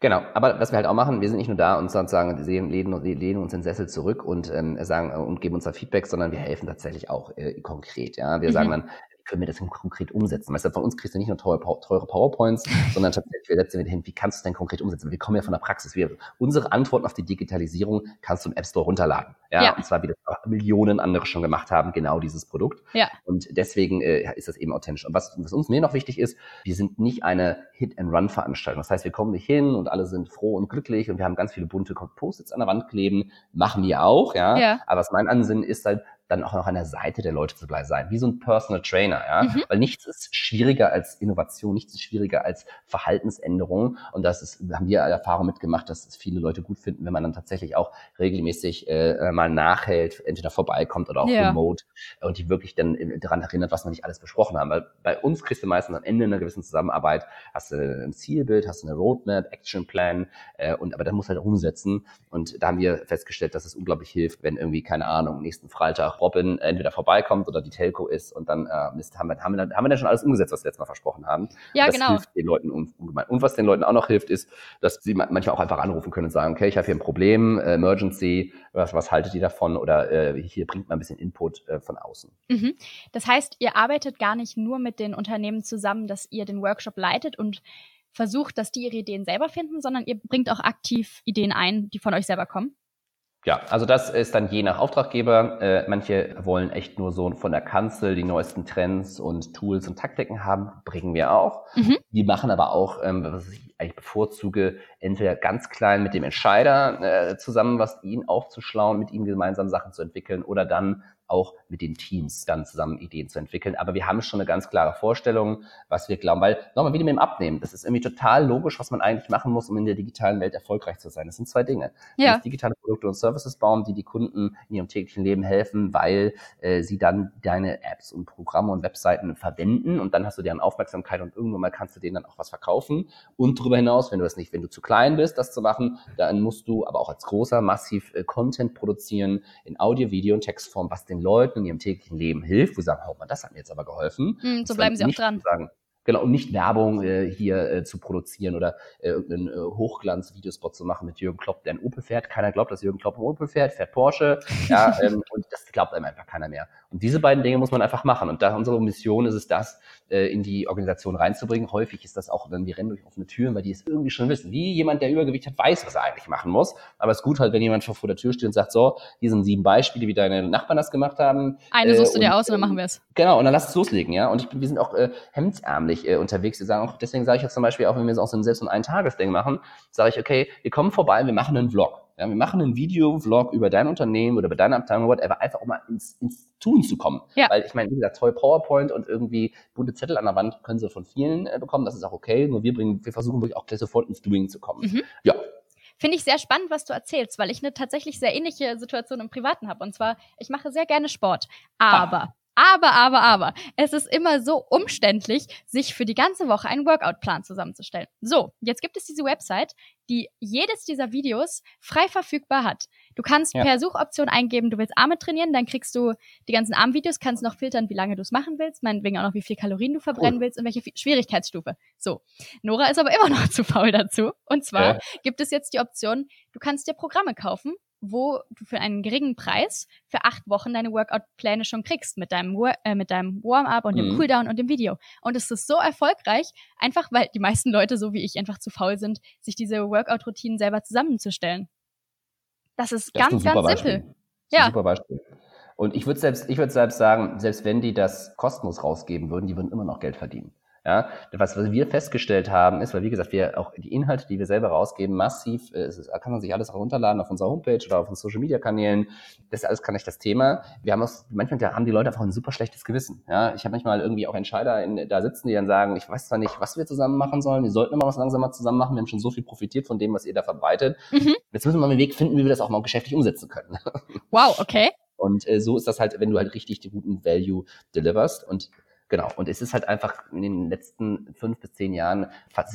Genau, aber was wir halt auch machen, wir sind nicht nur da und sozusagen lehnen, lehnen uns in den Sessel zurück und ähm, sagen und geben uns da Feedback, sondern wir helfen tatsächlich auch äh, konkret. Ja, wir mhm. sagen dann, können wir das konkret umsetzen? Weißt du, von uns kriegst du nicht nur teure, PowerPoints, sondern tatsächlich, wir setzen wir hin, wie kannst du es denn konkret umsetzen? Wir kommen ja von der Praxis. Wir, unsere Antworten auf die Digitalisierung kannst du im App Store runterladen. Ja, ja. und zwar, wie das auch Millionen andere schon gemacht haben, genau dieses Produkt. Ja. Und deswegen äh, ist das eben authentisch. Und was, was uns mir noch wichtig ist, wir sind nicht eine Hit-and-Run-Veranstaltung. Das heißt, wir kommen nicht hin und alle sind froh und glücklich und wir haben ganz viele bunte Post-its an der Wand kleben. Machen wir auch, ja. ja. Aber was mein Ansinnen ist halt, dann auch noch an der Seite der Leute zu bleiben sein, wie so ein Personal Trainer, ja, mhm. weil nichts ist schwieriger als Innovation, nichts ist schwieriger als Verhaltensänderung und das ist, haben wir Erfahrung mitgemacht, dass es viele Leute gut finden, wenn man dann tatsächlich auch regelmäßig äh, mal nachhält, entweder vorbeikommt oder auch ja. remote und die wirklich dann daran erinnert, was wir nicht alles besprochen haben, weil bei uns kriegst du meistens am Ende einer gewissen Zusammenarbeit, hast du ein Zielbild, hast du eine Roadmap, Actionplan äh, und aber dann muss halt umsetzen und da haben wir festgestellt, dass es unglaublich hilft, wenn irgendwie, keine Ahnung, nächsten Freitag Robin entweder vorbeikommt oder die Telco ist und dann äh, Mist, haben wir, haben, wir dann, haben wir dann schon alles umgesetzt, was wir letztes Mal versprochen haben. Ja, das genau. hilft den Leuten ungemein. Und was den Leuten auch noch hilft, ist, dass sie manchmal auch einfach anrufen können und sagen, okay, ich habe hier ein Problem, äh, Emergency, was, was haltet ihr davon? Oder äh, hier bringt man ein bisschen Input äh, von außen. Mhm. Das heißt, ihr arbeitet gar nicht nur mit den Unternehmen zusammen, dass ihr den Workshop leitet und versucht, dass die ihre Ideen selber finden, sondern ihr bringt auch aktiv Ideen ein, die von euch selber kommen? Ja, also das ist dann je nach Auftraggeber. Äh, manche wollen echt nur so von der Kanzel die neuesten Trends und Tools und Taktiken haben, bringen wir auch. Mhm. Die machen aber auch, ähm, was ich eigentlich bevorzuge, entweder ganz klein mit dem Entscheider äh, zusammen, was ihn aufzuschlauen, mit ihm gemeinsam Sachen zu entwickeln oder dann auch mit den Teams dann zusammen Ideen zu entwickeln. Aber wir haben schon eine ganz klare Vorstellung, was wir glauben, weil nochmal wieder mit dem Abnehmen. Das ist irgendwie total logisch, was man eigentlich machen muss, um in der digitalen Welt erfolgreich zu sein. Das sind zwei Dinge. Ja. Digitale Produkte und Services bauen, die die Kunden in ihrem täglichen Leben helfen, weil äh, sie dann deine Apps und Programme und Webseiten verwenden und dann hast du deren Aufmerksamkeit und irgendwann mal kannst du denen dann auch was verkaufen. Und darüber hinaus, wenn du das nicht, wenn du zu klein bist, das zu machen, dann musst du aber auch als großer massiv äh, Content produzieren in Audio, Video und Textform, was den den Leuten in ihrem täglichen Leben hilft, wo sie sagen, oh man, das hat mir jetzt aber geholfen. Mm, so bleiben sie auch dran. Sagen, Genau, und nicht Werbung äh, hier äh, zu produzieren oder äh, irgendeinen äh, Hochglanz-Videospot zu machen mit Jürgen Klopp, der ein Opel fährt. Keiner glaubt, dass Jürgen Klopp ein Opel fährt, fährt Porsche. Ja, ähm, und das glaubt einem einfach keiner mehr. Und diese beiden Dinge muss man einfach machen. Und da unsere Mission ist es, das äh, in die Organisation reinzubringen. Häufig ist das auch dann, wir rennen durch offene Türen, weil die es irgendwie schon wissen. Wie jemand, der Übergewicht hat, weiß, was er eigentlich machen muss. Aber es ist gut halt, wenn jemand schon vor der Tür steht und sagt, so, hier sind sieben Beispiele, wie deine Nachbarn das gemacht haben. Eine suchst du dir aus und dann machen wir es. Genau, und dann lass es loslegen, ja. Und ich, wir sind auch äh, hemdsärmlich äh, unterwegs. Wir sagen auch, deswegen sage ich jetzt zum Beispiel auch, wenn wir so aus einem selbst und ein Tagesding machen, sage ich, okay, wir kommen vorbei, wir machen einen Vlog. Ja, wir machen einen Video-Vlog über dein Unternehmen oder über deine Abteilung, whatever, einfach um mal ins, ins Tun zu kommen. Ja. Weil ich meine, wie gesagt, toll PowerPoint und irgendwie bunte Zettel an der Wand können sie von vielen äh, bekommen, das ist auch okay, nur wir bringen, wir versuchen wirklich auch gleich sofort ins Doing zu kommen. Mhm. Ja. Finde ich sehr spannend, was du erzählst, weil ich eine tatsächlich sehr ähnliche Situation im Privaten habe. Und zwar, ich mache sehr gerne Sport, aber ah. Aber, aber, aber, es ist immer so umständlich, sich für die ganze Woche einen Workout-Plan zusammenzustellen. So, jetzt gibt es diese Website, die jedes dieser Videos frei verfügbar hat. Du kannst ja. per Suchoption eingeben, du willst Arme trainieren, dann kriegst du die ganzen Armvideos, kannst noch filtern, wie lange du es machen willst, meinetwegen auch noch, wie viel Kalorien du verbrennen cool. willst und welche Schwierigkeitsstufe. So. Nora ist aber immer noch zu faul dazu. Und zwar ja. gibt es jetzt die Option, du kannst dir Programme kaufen, wo du für einen geringen Preis für acht Wochen deine Workout-Pläne schon kriegst mit deinem, äh, mit deinem Warm-up und dem mhm. Cooldown und dem Video. Und es ist so erfolgreich, einfach weil die meisten Leute, so wie ich, einfach zu faul sind, sich diese Workout-Routinen selber zusammenzustellen. Das ist das ganz, ist ganz Beispiel. simpel. ja. super Beispiel. Und ich würde selbst, ich würde selbst sagen, selbst wenn die das kostenlos rausgeben würden, die würden immer noch Geld verdienen. Ja, was, was wir festgestellt haben, ist, weil wie gesagt, wir auch die Inhalte, die wir selber rausgeben, massiv, äh, ist, kann man sich alles herunterladen auf unserer Homepage oder auf unseren Social Media Kanälen. Das ist alles kann nicht das Thema. Wir haben auch, manchmal haben die Leute einfach ein super schlechtes Gewissen. Ja, ich habe manchmal irgendwie auch Entscheider in, da sitzen, die dann sagen, ich weiß zwar nicht, was wir zusammen machen sollen, wir sollten immer was langsamer zusammen machen, wir haben schon so viel profitiert von dem, was ihr da verbreitet. Mhm. Jetzt müssen wir mal einen Weg finden, wie wir das auch mal geschäftlich umsetzen können. Wow, okay. Und äh, so ist das halt, wenn du halt richtig den guten Value deliverst. Und Genau. Und es ist halt einfach in den letzten fünf bis zehn Jahren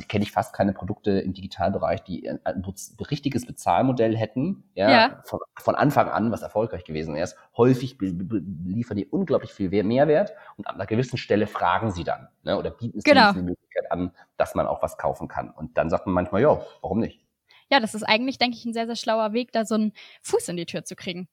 kenne ich fast keine Produkte im Digitalbereich, die ein, ein richtiges Bezahlmodell hätten, ja, ja. Von, von, Anfang an, was erfolgreich gewesen ist. Häufig liefern die unglaublich viel Mehrwert und an einer gewissen Stelle fragen sie dann, ne, oder bieten es genau. die Möglichkeit an, dass man auch was kaufen kann. Und dann sagt man manchmal, ja, warum nicht? Ja, das ist eigentlich, denke ich, ein sehr, sehr schlauer Weg, da so einen Fuß in die Tür zu kriegen.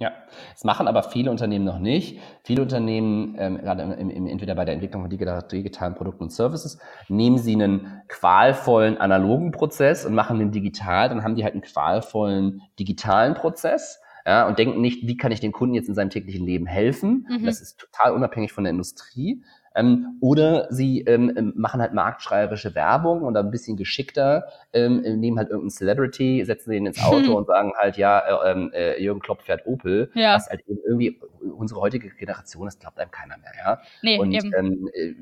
Ja, das machen aber viele Unternehmen noch nicht. Viele Unternehmen, ähm, gerade im, im, entweder bei der Entwicklung von digitalen Produkten und Services, nehmen sie einen qualvollen analogen Prozess und machen den digital, dann haben die halt einen qualvollen digitalen Prozess. Ja, und denken nicht, wie kann ich dem Kunden jetzt in seinem täglichen Leben helfen? Mhm. Das ist total unabhängig von der Industrie, ähm, oder sie ähm, ähm, machen halt marktschreierische Werbung und ein bisschen geschickter, ähm, nehmen halt irgendeinen Celebrity, setzen den ins Auto und sagen halt, ja, äh, ähm, äh, Jürgen Klopp fährt Opel. Ja. Was halt eben irgendwie unsere heutige Generation, das glaubt einem keiner mehr, ja. Nee, und eben. Ähm, äh,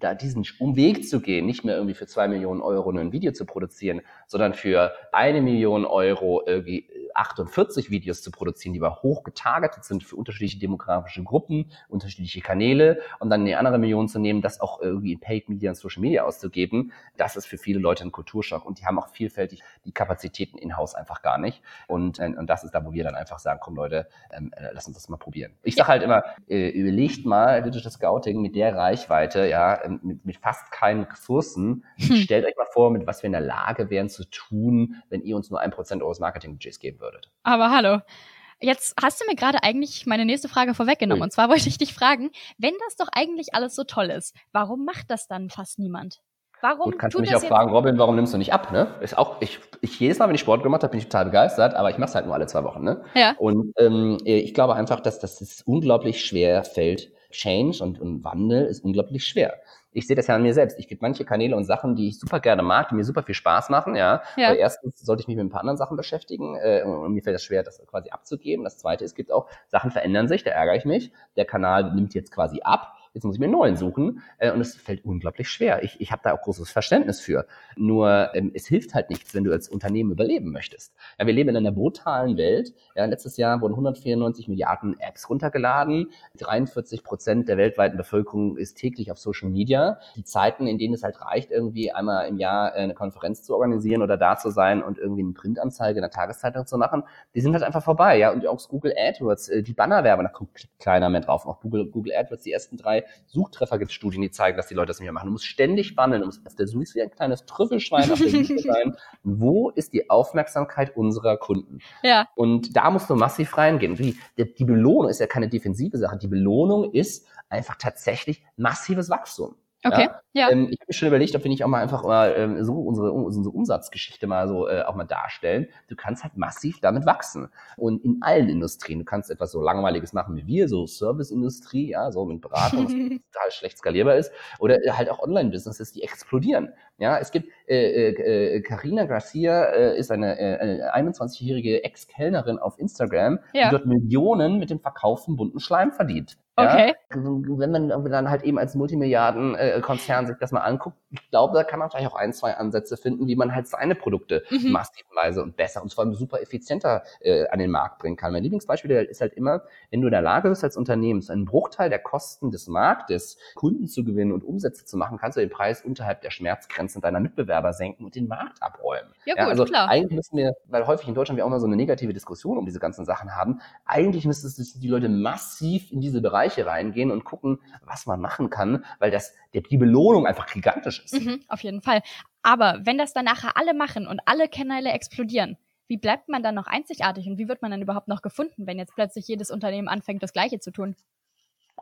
da diesen Umweg zu gehen, nicht mehr irgendwie für zwei Millionen Euro ein Video zu produzieren, sondern für eine Million Euro irgendwie 48 Videos zu produzieren, die aber hoch getargetet sind für unterschiedliche demografische Gruppen, unterschiedliche Kanäle und dann eine andere Million zu nehmen, das auch irgendwie in Paid Media und Social Media auszugeben, das ist für viele Leute ein Kulturschock und die haben auch vielfältig die Kapazitäten in-house einfach gar nicht und, äh, und das ist da, wo wir dann einfach sagen, komm Leute, ähm, äh, lass uns das mal probieren. Ich sage halt immer, äh, überlegt mal Digital Scouting mit der Reichweite, ja, ähm, mit, mit fast keinen Ressourcen, hm. stellt euch mal vor, mit was wir in der Lage wären zu tun, wenn ihr uns nur ein Prozent eures Marketing-Budgets geben würdet. Aber hallo. Jetzt hast du mir gerade eigentlich meine nächste Frage vorweggenommen. Und zwar wollte ich dich fragen, wenn das doch eigentlich alles so toll ist, warum macht das dann fast niemand? Warum Gut, kannst du mich auch fragen, Robin, warum nimmst du nicht ab? Ne? Ist auch, ich, ich jedes Mal, wenn ich Sport gemacht habe, bin ich total begeistert, aber ich mache es halt nur alle zwei Wochen. Ne? Ja. Und ähm, ich glaube einfach, dass, es unglaublich schwer fällt. Change und, und Wandel ist unglaublich schwer ich sehe das ja an mir selbst. Ich gibt manche Kanäle und Sachen, die ich super gerne mag, die mir super viel Spaß machen, ja. ja. Aber erstens sollte ich mich mit ein paar anderen Sachen beschäftigen äh, und mir fällt das schwer, das quasi abzugeben. Das zweite, es gibt auch Sachen verändern sich, da ärgere ich mich. Der Kanal nimmt jetzt quasi ab jetzt muss ich mir einen neuen suchen äh, und es fällt unglaublich schwer. Ich, ich habe da auch großes Verständnis für. Nur ähm, es hilft halt nichts, wenn du als Unternehmen überleben möchtest. Ja, wir leben in einer brutalen Welt. Ja, letztes Jahr wurden 194 Milliarden Apps runtergeladen. 43 Prozent der weltweiten Bevölkerung ist täglich auf Social Media. Die Zeiten, in denen es halt reicht, irgendwie einmal im Jahr äh, eine Konferenz zu organisieren oder da zu sein und irgendwie eine Printanzeige in der Tageszeitung zu machen, die sind halt einfach vorbei. Ja, und auch Google AdWords, äh, die Bannerwerbung, da kommt keiner mehr drauf. Auch Google, Google AdWords, die ersten drei Suchtreffer gibt es Studien, die zeigen, dass die Leute das nicht mehr machen. Du musst ständig wandeln, du musst auf der Suche wie ein kleines Trüffelschwein auf der Suche sein. Wo ist die Aufmerksamkeit unserer Kunden? Ja. Und da musst du massiv reingehen. Die, die Belohnung ist ja keine defensive Sache. Die Belohnung ist einfach tatsächlich massives Wachstum. Okay, ja. ja. Ähm, ich habe mir schon überlegt, ob wir nicht auch mal einfach mal ähm, so unsere, unsere Umsatzgeschichte mal so äh, auch mal darstellen. Du kannst halt massiv damit wachsen. Und in allen Industrien. Du kannst etwas so Langweiliges machen wie wir, so Serviceindustrie, ja, so mit Beratung, was total schlecht skalierbar ist. Oder äh, halt auch Online-Businesses, die explodieren. Ja, es gibt äh, äh, Carina Garcia äh, ist eine, äh, eine 21-jährige Ex-Kellnerin auf Instagram, ja. die dort Millionen mit dem Verkauf von bunten Schleim verdient. Okay. Ja? Wenn man dann halt eben als Multimilliarden-Konzern sich das mal anguckt, ich glaube, da kann man vielleicht auch ein, zwei Ansätze finden, wie man halt seine Produkte mhm. massivenweise und besser und vor allem super effizienter äh, an den Markt bringen kann. Mein Lieblingsbeispiel ist halt immer, wenn du in der Lage bist als Unternehmen, so einen Bruchteil der Kosten des Marktes, Kunden zu gewinnen und Umsätze zu machen, kannst du den Preis unterhalb der Schmerzgrenzen deiner Mitbewerber senken und den Markt abräumen. Ja, gut, ja, also klar. eigentlich müssen wir, weil häufig in Deutschland wir auch mal so eine negative Diskussion um diese ganzen Sachen haben, eigentlich müssten die Leute massiv in diese Bereiche Bereiche reingehen und gucken, was man machen kann, weil das, die Belohnung einfach gigantisch ist. Mhm, auf jeden Fall. Aber wenn das dann nachher alle machen und alle Kanäle explodieren, wie bleibt man dann noch einzigartig und wie wird man dann überhaupt noch gefunden, wenn jetzt plötzlich jedes Unternehmen anfängt, das Gleiche zu tun?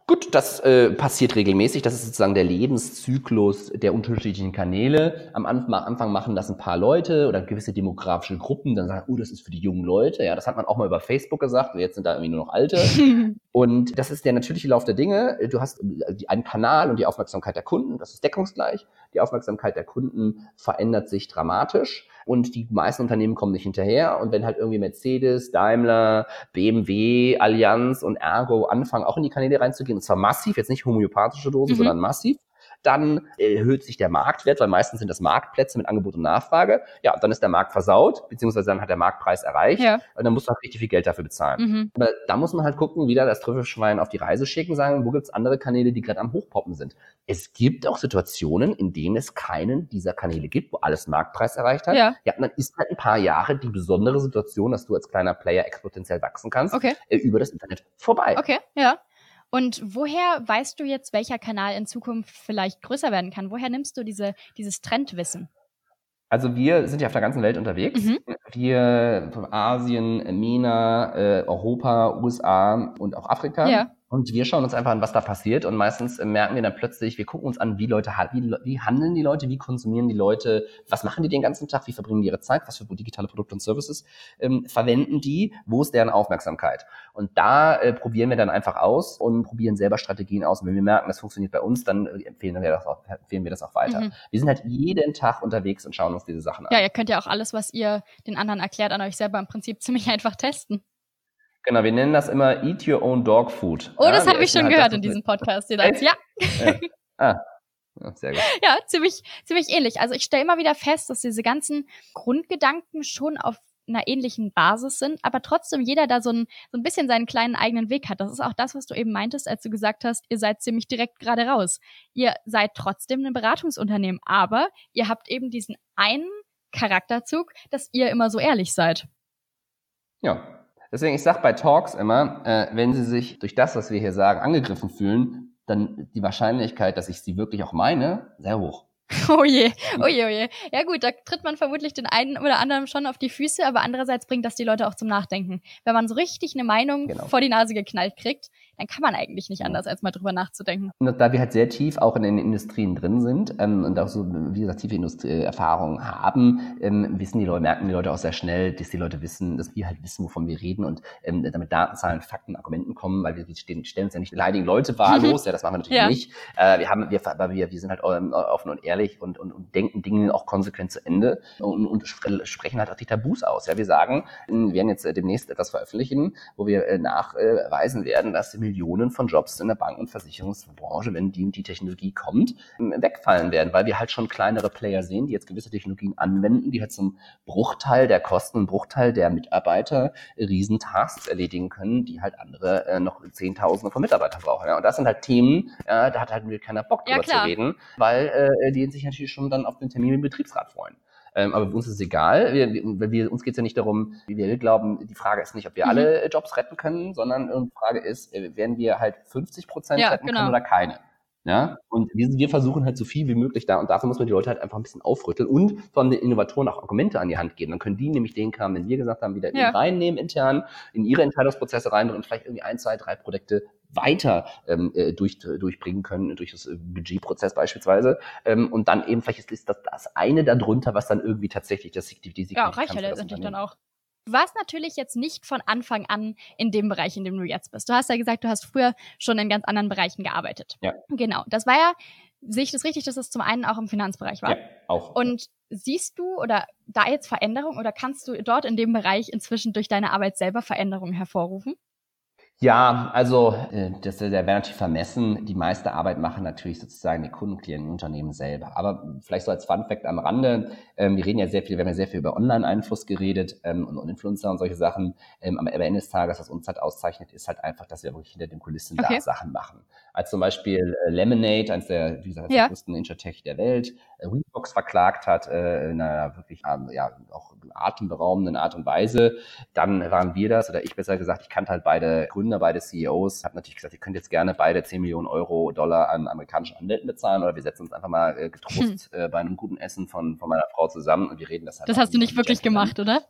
Gut, das äh, passiert regelmäßig. Das ist sozusagen der Lebenszyklus der unterschiedlichen Kanäle. Am Anfang machen das ein paar Leute oder gewisse demografische Gruppen, dann sagen, oh, das ist für die jungen Leute. Ja, das hat man auch mal über Facebook gesagt. Jetzt sind da irgendwie nur noch Alte. und das ist der natürliche Lauf der Dinge. Du hast äh, einen Kanal und die Aufmerksamkeit der Kunden. Das ist deckungsgleich. Die Aufmerksamkeit der Kunden verändert sich dramatisch und die meisten Unternehmen kommen nicht hinterher. Und wenn halt irgendwie Mercedes, Daimler, BMW, Allianz und Ergo anfangen, auch in die Kanäle reinzugehen, und zwar massiv, jetzt nicht homöopathische Dosen, mhm. sondern massiv, dann erhöht sich der Marktwert, weil meistens sind das Marktplätze mit Angebot und Nachfrage. Ja, dann ist der Markt versaut, beziehungsweise dann hat der Marktpreis erreicht ja. und dann musst du halt richtig viel Geld dafür bezahlen. Mhm. Aber da muss man halt gucken, wieder das Trüffelschwein auf die Reise schicken, sagen, wo gibt's andere Kanäle, die gerade am Hochpoppen sind. Es gibt auch Situationen, in denen es keinen dieser Kanäle gibt, wo alles Marktpreis erreicht hat. Ja. ja, und dann ist halt ein paar Jahre die besondere Situation, dass du als kleiner Player exponentiell wachsen kannst, okay. äh, über das Internet vorbei. Okay, ja. Und woher weißt du jetzt, welcher Kanal in Zukunft vielleicht größer werden kann? Woher nimmst du diese, dieses Trendwissen? Also wir sind ja auf der ganzen Welt unterwegs. Mhm. Wir von Asien, MENA, äh, Europa, USA und auch Afrika. Ja. Und wir schauen uns einfach an, was da passiert. Und meistens merken wir dann plötzlich, wir gucken uns an, wie Leute, wie, wie handeln die Leute, wie konsumieren die Leute, was machen die den ganzen Tag, wie verbringen die ihre Zeit, was für digitale Produkte und Services ähm, verwenden die, wo ist deren Aufmerksamkeit. Und da äh, probieren wir dann einfach aus und probieren selber Strategien aus. Und wenn wir merken, das funktioniert bei uns, dann äh, empfehlen wir das auch, empfehlen wir das auch weiter. Mhm. Wir sind halt jeden Tag unterwegs und schauen uns diese Sachen an. Ja, ihr könnt ja auch alles, was ihr den anderen erklärt, an euch selber im Prinzip ziemlich einfach testen. Genau, wir nennen das immer Eat Your Own Dog Food. Oh, ja, das habe ich schon halt gehört in diesem Podcast. Ja. ja. Ah. Ja, sehr gut. Ja, ziemlich, ziemlich ähnlich. Also ich stelle immer wieder fest, dass diese ganzen Grundgedanken schon auf einer ähnlichen Basis sind, aber trotzdem jeder da so ein, so ein bisschen seinen kleinen eigenen Weg hat. Das ist auch das, was du eben meintest, als du gesagt hast, ihr seid ziemlich direkt gerade raus. Ihr seid trotzdem ein Beratungsunternehmen, aber ihr habt eben diesen einen Charakterzug, dass ihr immer so ehrlich seid. Ja, Deswegen, ich sage bei Talks immer, äh, wenn Sie sich durch das, was wir hier sagen, angegriffen fühlen, dann die Wahrscheinlichkeit, dass ich Sie wirklich auch meine, sehr hoch. Oh je, oh je, oh je. Ja gut, da tritt man vermutlich den einen oder anderen schon auf die Füße, aber andererseits bringt das die Leute auch zum Nachdenken. Wenn man so richtig eine Meinung genau. vor die Nase geknallt kriegt, dann kann man eigentlich nicht anders, als mal drüber nachzudenken. Und da wir halt sehr tief auch in den Industrien drin sind ähm, und auch so, wie gesagt, tiefe Industrieerfahrungen haben, ähm, wissen die Leute, merken die Leute auch sehr schnell, dass die Leute wissen, dass wir halt wissen, wovon wir reden und ähm, damit Daten, Zahlen, Fakten, Argumenten kommen, weil wir, wir stellen, uns ja nicht leidigen Leute wahllos, ja, das machen wir natürlich ja. nicht. Äh, wir haben, wir, wir, wir sind halt ähm, offen und ehrlich und, und, und denken Dinge auch konsequent zu Ende und, und sprechen halt auch die Tabus aus. Ja, wir sagen, wir werden jetzt äh, demnächst etwas veröffentlichen, wo wir äh, nachweisen werden, dass Millionen von Jobs in der Bank- und Versicherungsbranche, wenn die die Technologie kommt, wegfallen werden, weil wir halt schon kleinere Player sehen, die jetzt gewisse Technologien anwenden, die halt zum Bruchteil der Kosten, und Bruchteil der Mitarbeiter Riesentasks erledigen können, die halt andere äh, noch Zehntausende von Mitarbeitern brauchen. Ja. Und das sind halt Themen, äh, da hat halt keiner Bock drüber ja, zu reden, weil äh, die sich natürlich schon dann auf den Termin im Betriebsrat freuen. Ähm, aber uns ist es egal. Wir, wir, uns geht es ja nicht darum, wie wir glauben, die Frage ist nicht, ob wir mhm. alle Jobs retten können, sondern die Frage ist, äh, werden wir halt 50 Prozent ja, retten genau. können oder keine? Ja, und wir, wir versuchen halt so viel wie möglich da und dafür muss man die Leute halt einfach ein bisschen aufrütteln und von den Innovatoren auch Argumente an die Hand geben. Dann können die nämlich den Kram, den wir gesagt haben, wieder ja. reinnehmen intern, in ihre Entscheidungsprozesse rein und vielleicht irgendwie ein, zwei, drei Projekte weiter ähm, äh, durch, durchbringen können, durch das äh, Budgetprozess beispielsweise. Ähm, und dann eben vielleicht ist das das eine darunter, was dann irgendwie tatsächlich das die, die Ja, reicht ja letztendlich dann auch. Du warst natürlich jetzt nicht von Anfang an in dem Bereich, in dem du jetzt bist. Du hast ja gesagt, du hast früher schon in ganz anderen Bereichen gearbeitet. Ja. Genau. Das war ja, sehe ich das richtig, dass es zum einen auch im Finanzbereich war? Ja, auch. Und siehst du oder da jetzt Veränderung oder kannst du dort in dem Bereich inzwischen durch deine Arbeit selber Veränderungen hervorrufen? Ja, also äh, das, das wäre natürlich vermessen. Die meiste Arbeit machen natürlich sozusagen die Kunden, Klienten, Unternehmen selber. Aber vielleicht so als Fun Fact am Rande, ähm, wir reden ja sehr viel, wir haben ja sehr viel über Online-Einfluss geredet ähm, und, und Influencer und solche Sachen. Ähm, am Ende des Tages, was uns halt auszeichnet, ist halt einfach, dass wir wirklich hinter den Kulissen okay. da Sachen machen. Als zum Beispiel äh, Lemonade, eines der, wie gesagt, ja. der größten Intertech der Welt, äh, Reeboks verklagt hat, äh, in einer wirklich ähm, ja, auch atemberaubenden Art und Weise. Dann waren wir das, oder ich besser gesagt, ich kannte halt beide Gründer, beide CEOs, habe natürlich gesagt, ihr könnt jetzt gerne beide 10 Millionen Euro, Dollar an amerikanischen Anwälten bezahlen oder wir setzen uns einfach mal äh, getrost hm. äh, bei einem guten Essen von, von meiner Frau zusammen und wir reden das halt. Das hast du nicht wirklich gemacht, oder?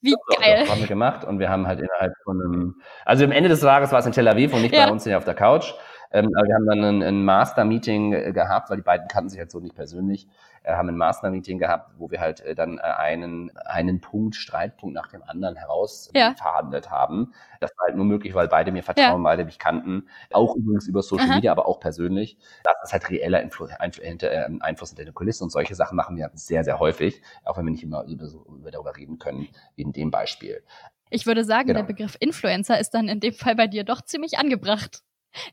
Wie doch, geil. Das haben wir gemacht und wir haben halt innerhalb von einem, also am Ende des Tages war es in Tel Aviv und nicht ja. bei uns hier auf der Couch. Ähm, aber wir haben dann ein, ein Master-Meeting äh, gehabt, weil die beiden kannten sich halt so nicht persönlich, äh, haben ein Master-Meeting gehabt, wo wir halt äh, dann äh, einen, einen Punkt, Streitpunkt nach dem anderen heraus ja. verhandelt haben. Das war halt nur möglich, weil beide mir vertrauen, ja. beide mich kannten. Auch übrigens über Social Aha. Media, aber auch persönlich. Das ist halt reeller Influ Einfl äh, Einfluss hinter den Kulissen und solche Sachen machen wir sehr, sehr häufig, auch wenn wir nicht immer über, über darüber reden können, wie in dem Beispiel. Ich würde sagen, genau. der Begriff Influencer ist dann in dem Fall bei dir doch ziemlich angebracht.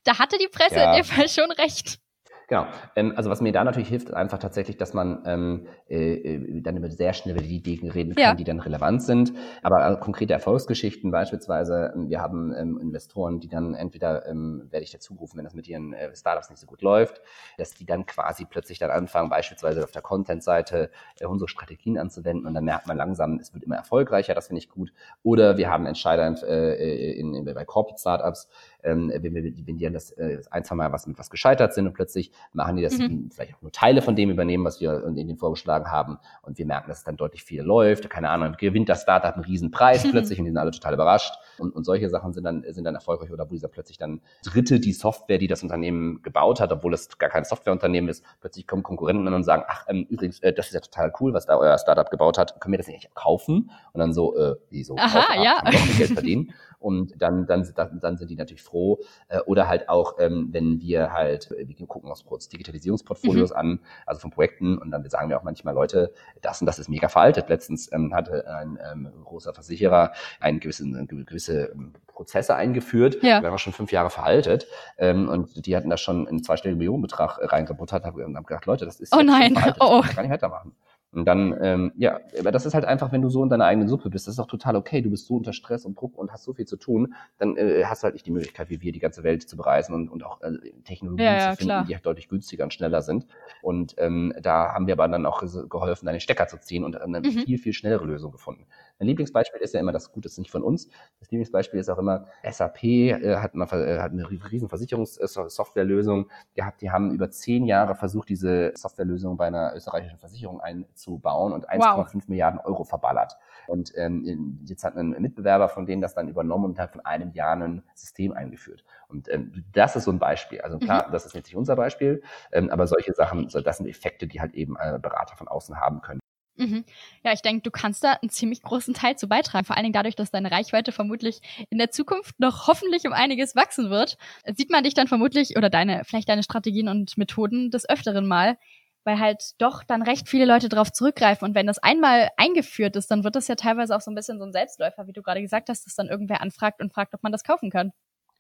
Da hatte die Presse ja. in dem Fall schon recht. Genau. Ähm, also was mir da natürlich hilft, ist einfach tatsächlich, dass man ähm, äh, äh dann über sehr schnell über die Dinge reden kann, ja. die dann relevant sind. Aber äh, konkrete Erfolgsgeschichten beispielsweise, ähm, wir haben ähm, Investoren, die dann entweder, ähm, werde ich dazu rufen, wenn das mit ihren äh, Startups nicht so gut läuft, dass die dann quasi plötzlich dann anfangen, beispielsweise auf der Content-Seite äh, unsere Strategien anzuwenden und dann merkt man langsam, es wird immer erfolgreicher, das finde ich gut. Oder wir haben Entscheider in, äh, in, in, bei Corporate Startups, ähm, wenn, wir, wenn die dann das äh, ein, zwei Mal was mit was gescheitert sind und plötzlich machen die das, mhm. vielleicht auch nur Teile von dem übernehmen, was wir in den vorgeschlagen haben und wir merken, dass es dann deutlich viel läuft, keine Ahnung, gewinnt das Startup einen riesen Preis plötzlich und die sind alle total überrascht und, und solche Sachen sind dann, sind dann erfolgreich oder wo dieser plötzlich dann Dritte die Software, die das Unternehmen gebaut hat, obwohl es gar kein Softwareunternehmen ist, plötzlich kommen Konkurrenten an und sagen, ach, ähm, übrigens, äh, das ist ja total cool, was da euer Startup gebaut hat, können wir das nicht kaufen? Und dann so, äh, wieso? Aha, kaufen, ja. Geld verdienen. Und dann, dann, dann, dann sind die natürlich froh. Äh, oder halt auch, ähm, wenn wir halt, äh, wir gucken uns Digitalisierungsportfolios mhm. an, also von Projekten, und dann sagen wir auch manchmal, Leute, das und das ist mega veraltet. Letztens ähm, hatte ein ähm, großer Versicherer einen gewissen, eine gewisse ähm, Prozesse eingeführt, ja. die waren schon fünf Jahre veraltet. Ähm, und die hatten da schon einen zweistelligen Millionenbetrag reingebuttert und haben gedacht, Leute, das ist oh nein, veraltet, oh. das kann nicht weitermachen. Und dann, ähm, ja, aber das ist halt einfach, wenn du so in deiner eigenen Suppe bist, das ist auch total okay. Du bist so unter Stress und Druck und hast so viel zu tun, dann äh, hast du halt nicht die Möglichkeit, wie wir, die ganze Welt zu bereisen und, und auch äh, Technologien ja, ja, zu finden, klar. die halt deutlich günstiger und schneller sind. Und ähm, da haben wir aber dann auch geholfen, deine Stecker zu ziehen und eine mhm. viel, viel schnellere Lösung gefunden. Mein Lieblingsbeispiel ist ja immer, das Gute ist nicht von uns. Das Lieblingsbeispiel ist auch immer, SAP äh, hat, mal, äh, hat eine riesen Versicherungssoftwarelösung gehabt. Die haben über zehn Jahre versucht, diese Softwarelösung bei einer österreichischen Versicherung einzubauen und 1,5 wow. Milliarden Euro verballert. Und ähm, jetzt hat ein Mitbewerber von denen das dann übernommen und hat von einem Jahr ein System eingeführt. Und ähm, das ist so ein Beispiel. Also klar, mhm. das ist jetzt nicht unser Beispiel, ähm, aber solche Sachen, das sind Effekte, die halt eben äh, Berater von außen haben können. Mhm. Ja, ich denke, du kannst da einen ziemlich großen Teil zu beitragen. Vor allen Dingen dadurch, dass deine Reichweite vermutlich in der Zukunft noch hoffentlich um einiges wachsen wird, sieht man dich dann vermutlich oder deine, vielleicht deine Strategien und Methoden des Öfteren mal, weil halt doch dann recht viele Leute darauf zurückgreifen. Und wenn das einmal eingeführt ist, dann wird das ja teilweise auch so ein bisschen so ein Selbstläufer, wie du gerade gesagt hast, dass dann irgendwer anfragt und fragt, ob man das kaufen kann.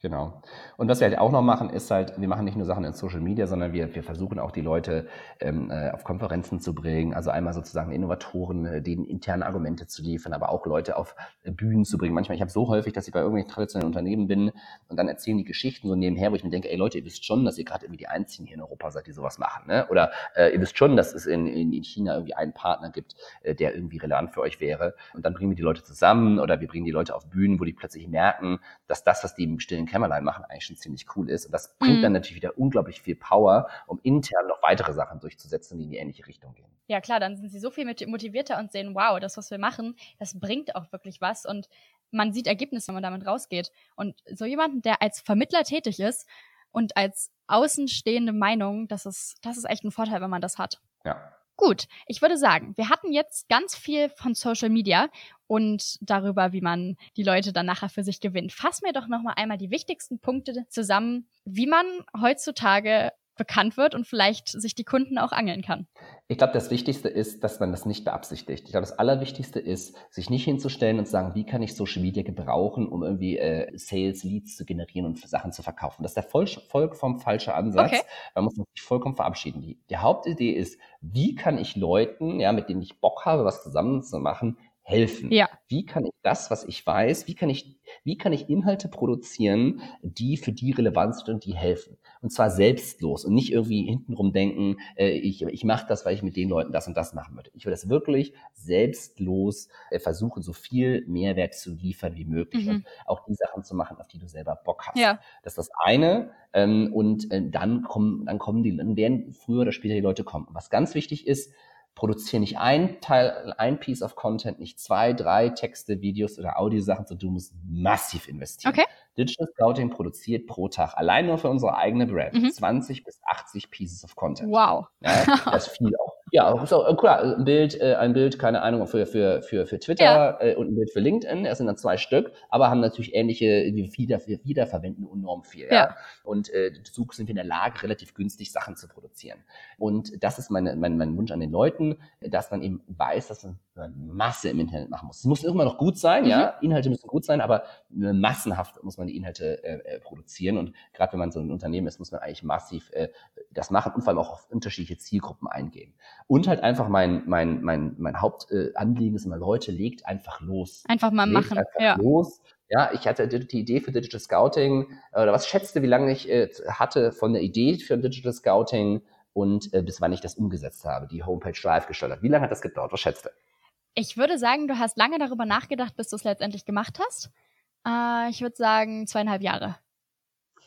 Genau. Und was wir halt auch noch machen, ist halt, wir machen nicht nur Sachen in Social Media, sondern wir, wir versuchen auch die Leute ähm, äh, auf Konferenzen zu bringen. Also einmal sozusagen Innovatoren, äh, denen interne Argumente zu liefern, aber auch Leute auf äh, Bühnen zu bringen. Manchmal, ich habe so häufig, dass ich bei irgendwelchen traditionellen Unternehmen bin und dann erzählen die Geschichten so nebenher, wo ich mir denke, ey Leute, ihr wisst schon, dass ihr gerade irgendwie die Einzigen hier in Europa seid, die sowas machen. Ne? Oder äh, ihr wisst schon, dass es in, in, in China irgendwie einen Partner gibt, äh, der irgendwie relevant für euch wäre. Und dann bringen wir die Leute zusammen oder wir bringen die Leute auf Bühnen, wo die plötzlich merken, dass das, was die im stillen Kämmerlein machen, eigentlich schon ziemlich cool ist. Und das bringt mhm. dann natürlich wieder unglaublich viel Power, um intern noch weitere Sachen durchzusetzen, die in die ähnliche Richtung gehen. Ja, klar, dann sind sie so viel motivierter und sehen, wow, das, was wir machen, das bringt auch wirklich was. Und man sieht Ergebnisse, wenn man damit rausgeht. Und so jemanden, der als Vermittler tätig ist und als außenstehende Meinung, das ist, das ist echt ein Vorteil, wenn man das hat. Ja. Gut, ich würde sagen, wir hatten jetzt ganz viel von Social Media und darüber, wie man die Leute dann nachher für sich gewinnt. Fass mir doch nochmal einmal die wichtigsten Punkte zusammen, wie man heutzutage bekannt wird und vielleicht sich die Kunden auch angeln kann. Ich glaube, das Wichtigste ist, dass man das nicht beabsichtigt. Ich glaube, das Allerwichtigste ist, sich nicht hinzustellen und zu sagen, wie kann ich Social Media gebrauchen, um irgendwie äh, Sales, Leads zu generieren und Sachen zu verkaufen. Das ist der voll, vollkommen falsche Ansatz. Okay. Man muss sich vollkommen verabschieden. Die, die Hauptidee ist, wie kann ich Leuten, ja, mit denen ich Bock habe, was zusammen zu machen, helfen. Ja. Wie kann ich das, was ich weiß, wie kann ich, wie kann ich Inhalte produzieren, die für die relevant sind und die helfen? Und zwar selbstlos und nicht irgendwie hintenrum denken, äh, ich, ich mache das, weil ich mit den Leuten das und das machen würde. Ich will das wirklich selbstlos äh, versuchen, so viel Mehrwert zu liefern wie möglich mhm. und auch die Sachen zu machen, auf die du selber Bock hast. Ja. Das ist das eine. Ähm, und äh, dann kommen, dann kommen die, dann werden früher oder später die Leute kommen. Was ganz wichtig ist, produziere nicht ein Teil, ein Piece of Content, nicht zwei, drei Texte, Videos oder Audiosachen, sondern du musst massiv investieren. Okay. Digital Scouting produziert pro Tag allein nur für unsere eigene Brand mhm. 20 bis 80 Pieces of Content. Wow. Ja, das ist viel auch. Ja, so, äh, klar, ein Bild, äh, ein Bild, keine Ahnung, für, für, für, für Twitter ja. äh, und ein Bild für LinkedIn. Es sind dann zwei Stück, aber haben natürlich ähnliche, wieder, wiederverwenden enorm viel. Ja. ja. Und äh, so sind wir in der Lage, relativ günstig Sachen zu produzieren. Und das ist meine, mein, mein Wunsch an den Leuten, dass man eben weiß, dass man eine Masse im Internet machen muss. Es muss immer noch gut sein, mhm. ja, Inhalte müssen gut sein, aber massenhaft muss man die Inhalte äh, äh, produzieren. Und gerade wenn man so ein Unternehmen ist, muss man eigentlich massiv äh, das machen und vor allem auch auf unterschiedliche Zielgruppen eingehen. Und halt einfach mein, mein, mein, mein Hauptanliegen ist immer, Leute, legt einfach los. Einfach mal legt machen. Einfach ja. los. Ja, ich hatte die Idee für Digital Scouting, oder was schätzte, wie lange ich äh, hatte von der Idee für Digital Scouting und äh, bis wann ich das umgesetzt habe, die Homepage live gestaltet. Wie lange hat das gedauert? Was schätzte? Ich würde sagen, du hast lange darüber nachgedacht, bis du es letztendlich gemacht hast. Äh, ich würde sagen zweieinhalb Jahre.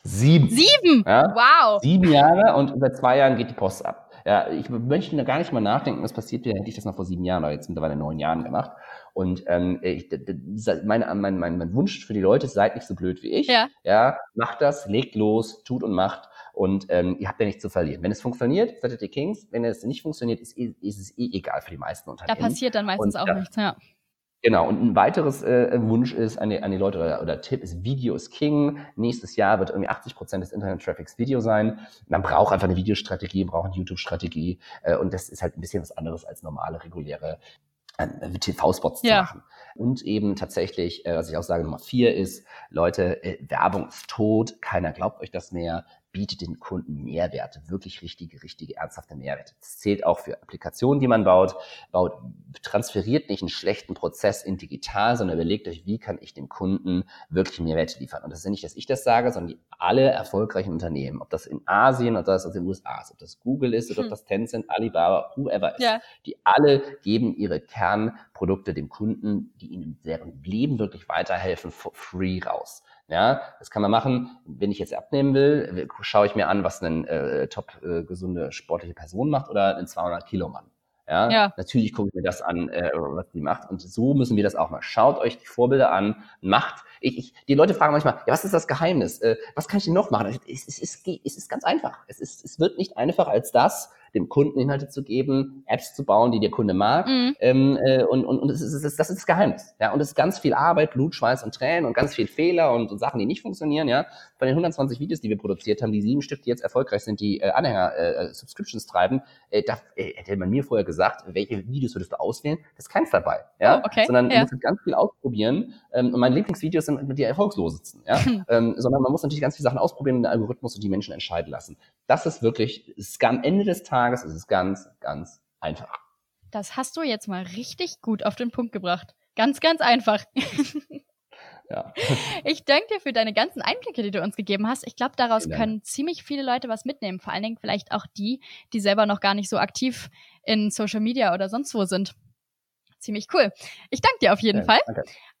Sieben. Sieben? Ja? Wow. Sieben Jahre und seit zwei Jahren geht die Post ab. Ja, ich möchte da gar nicht mal nachdenken, was passiert wäre, hätte ich das noch vor sieben Jahren oder jetzt mittlerweile neun Jahren gemacht. Und ähm, ich, mein, mein, mein, mein Wunsch für die Leute, seid nicht so blöd wie ich. Ja. ja macht das, legt los, tut und macht. Und ähm, ihr habt ja nichts zu verlieren. Wenn es funktioniert, seid ihr die Kings. Wenn es nicht funktioniert, ist, ist es eh egal für die meisten Unternehmen. Da passiert dann meistens und, auch ja, nichts, ja. Genau, und ein weiteres äh, Wunsch ist an die, an die Leute oder, oder Tipp ist, Video ist King. Nächstes Jahr wird irgendwie 80 Prozent des Internet-Traffics Video sein. Man braucht einfach eine Videostrategie, braucht eine YouTube-Strategie äh, und das ist halt ein bisschen was anderes als normale, reguläre äh, TV-Spots ja. zu machen. Und eben tatsächlich, äh, was ich auch sage, Nummer vier ist, Leute, äh, Werbung ist tot, keiner glaubt euch das mehr bietet den Kunden Mehrwerte, wirklich richtige, richtige, ernsthafte Mehrwerte. Das zählt auch für Applikationen, die man baut. baut. Transferiert nicht einen schlechten Prozess in digital, sondern überlegt euch, wie kann ich dem Kunden wirklich Mehrwerte liefern. Und das ist ja nicht, dass ich das sage, sondern die alle erfolgreichen Unternehmen, ob das in Asien oder das in den USA ist, ob das Google ist oder hm. ob das Tencent, Alibaba, whoever ist, ja. die alle geben ihre Kernprodukte dem Kunden, die ihnen deren Leben wirklich weiterhelfen, for free raus. Ja, das kann man machen. Wenn ich jetzt abnehmen will, schaue ich mir an, was eine äh, top äh, gesunde sportliche Person macht oder ein 200 Kilo Mann. Ja, ja. natürlich gucke ich mir das an, äh, was die macht. Und so müssen wir das auch mal. Schaut euch die Vorbilder an, macht. Ich, ich, die Leute fragen manchmal, ja, was ist das Geheimnis? Äh, was kann ich denn noch machen? Es, es, es, es ist ganz einfach. Es, ist, es wird nicht einfacher als das, dem Kunden Inhalte zu geben, Apps zu bauen, die der Kunde mag. Mhm. Ähm, äh, und und, und das, ist, das ist das Geheimnis. Ja? Und es ist ganz viel Arbeit, Blut, Schweiß und Tränen und ganz viel Fehler und, und Sachen, die nicht funktionieren. Ja? Von den 120 Videos, die wir produziert haben, die sieben Stück, die jetzt erfolgreich sind, die äh, Anhänger äh, äh, Subscriptions treiben, äh, da äh, hätte man mir vorher gesagt, welche Videos würdest du auswählen? Das ist keins dabei. Ja? Oh, okay. Sondern ja. man muss ganz viel ausprobieren. Ähm, und meine Lieblingsvideos sind die erfolgslosesten. Ja? ähm, sondern man muss natürlich ganz viele Sachen ausprobieren, den Algorithmus und die Menschen entscheiden lassen. Das ist wirklich, ist am Ende des Tages ist es ganz, ganz einfach. Das hast du jetzt mal richtig gut auf den Punkt gebracht. Ganz, ganz einfach. Ja. Ich danke dir für deine ganzen Einblicke, die du uns gegeben hast. Ich glaube, daraus können ziemlich viele Leute was mitnehmen. Vor allen Dingen vielleicht auch die, die selber noch gar nicht so aktiv in Social Media oder sonst wo sind. Ziemlich cool. Ich danke dir auf jeden ja, Fall.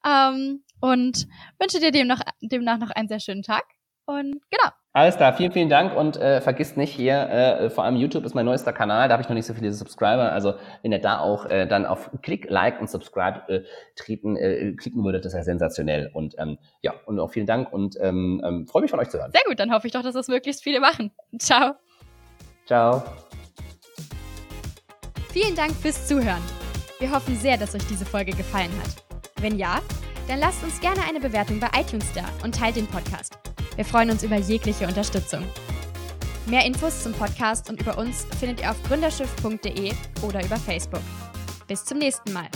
Ähm, und wünsche dir demnach, demnach noch einen sehr schönen Tag. Und genau. Alles klar, vielen, vielen Dank und äh, vergisst nicht hier, äh, vor allem YouTube ist mein neuester Kanal, da habe ich noch nicht so viele Subscriber, also wenn ihr da auch äh, dann auf Klick, Like und Subscribe äh, treten, äh, klicken würdet, das ist ja sensationell und ähm, ja, und auch vielen Dank und ähm, ähm, freue mich von euch zu hören. Sehr gut, dann hoffe ich doch, dass das möglichst viele machen. Ciao. Ciao. Vielen Dank fürs Zuhören. Wir hoffen sehr, dass euch diese Folge gefallen hat. Wenn ja, dann lasst uns gerne eine Bewertung bei iTunes da und teilt den Podcast. Wir freuen uns über jegliche Unterstützung. Mehr Infos zum Podcast und über uns findet ihr auf gründerschiff.de oder über Facebook. Bis zum nächsten Mal.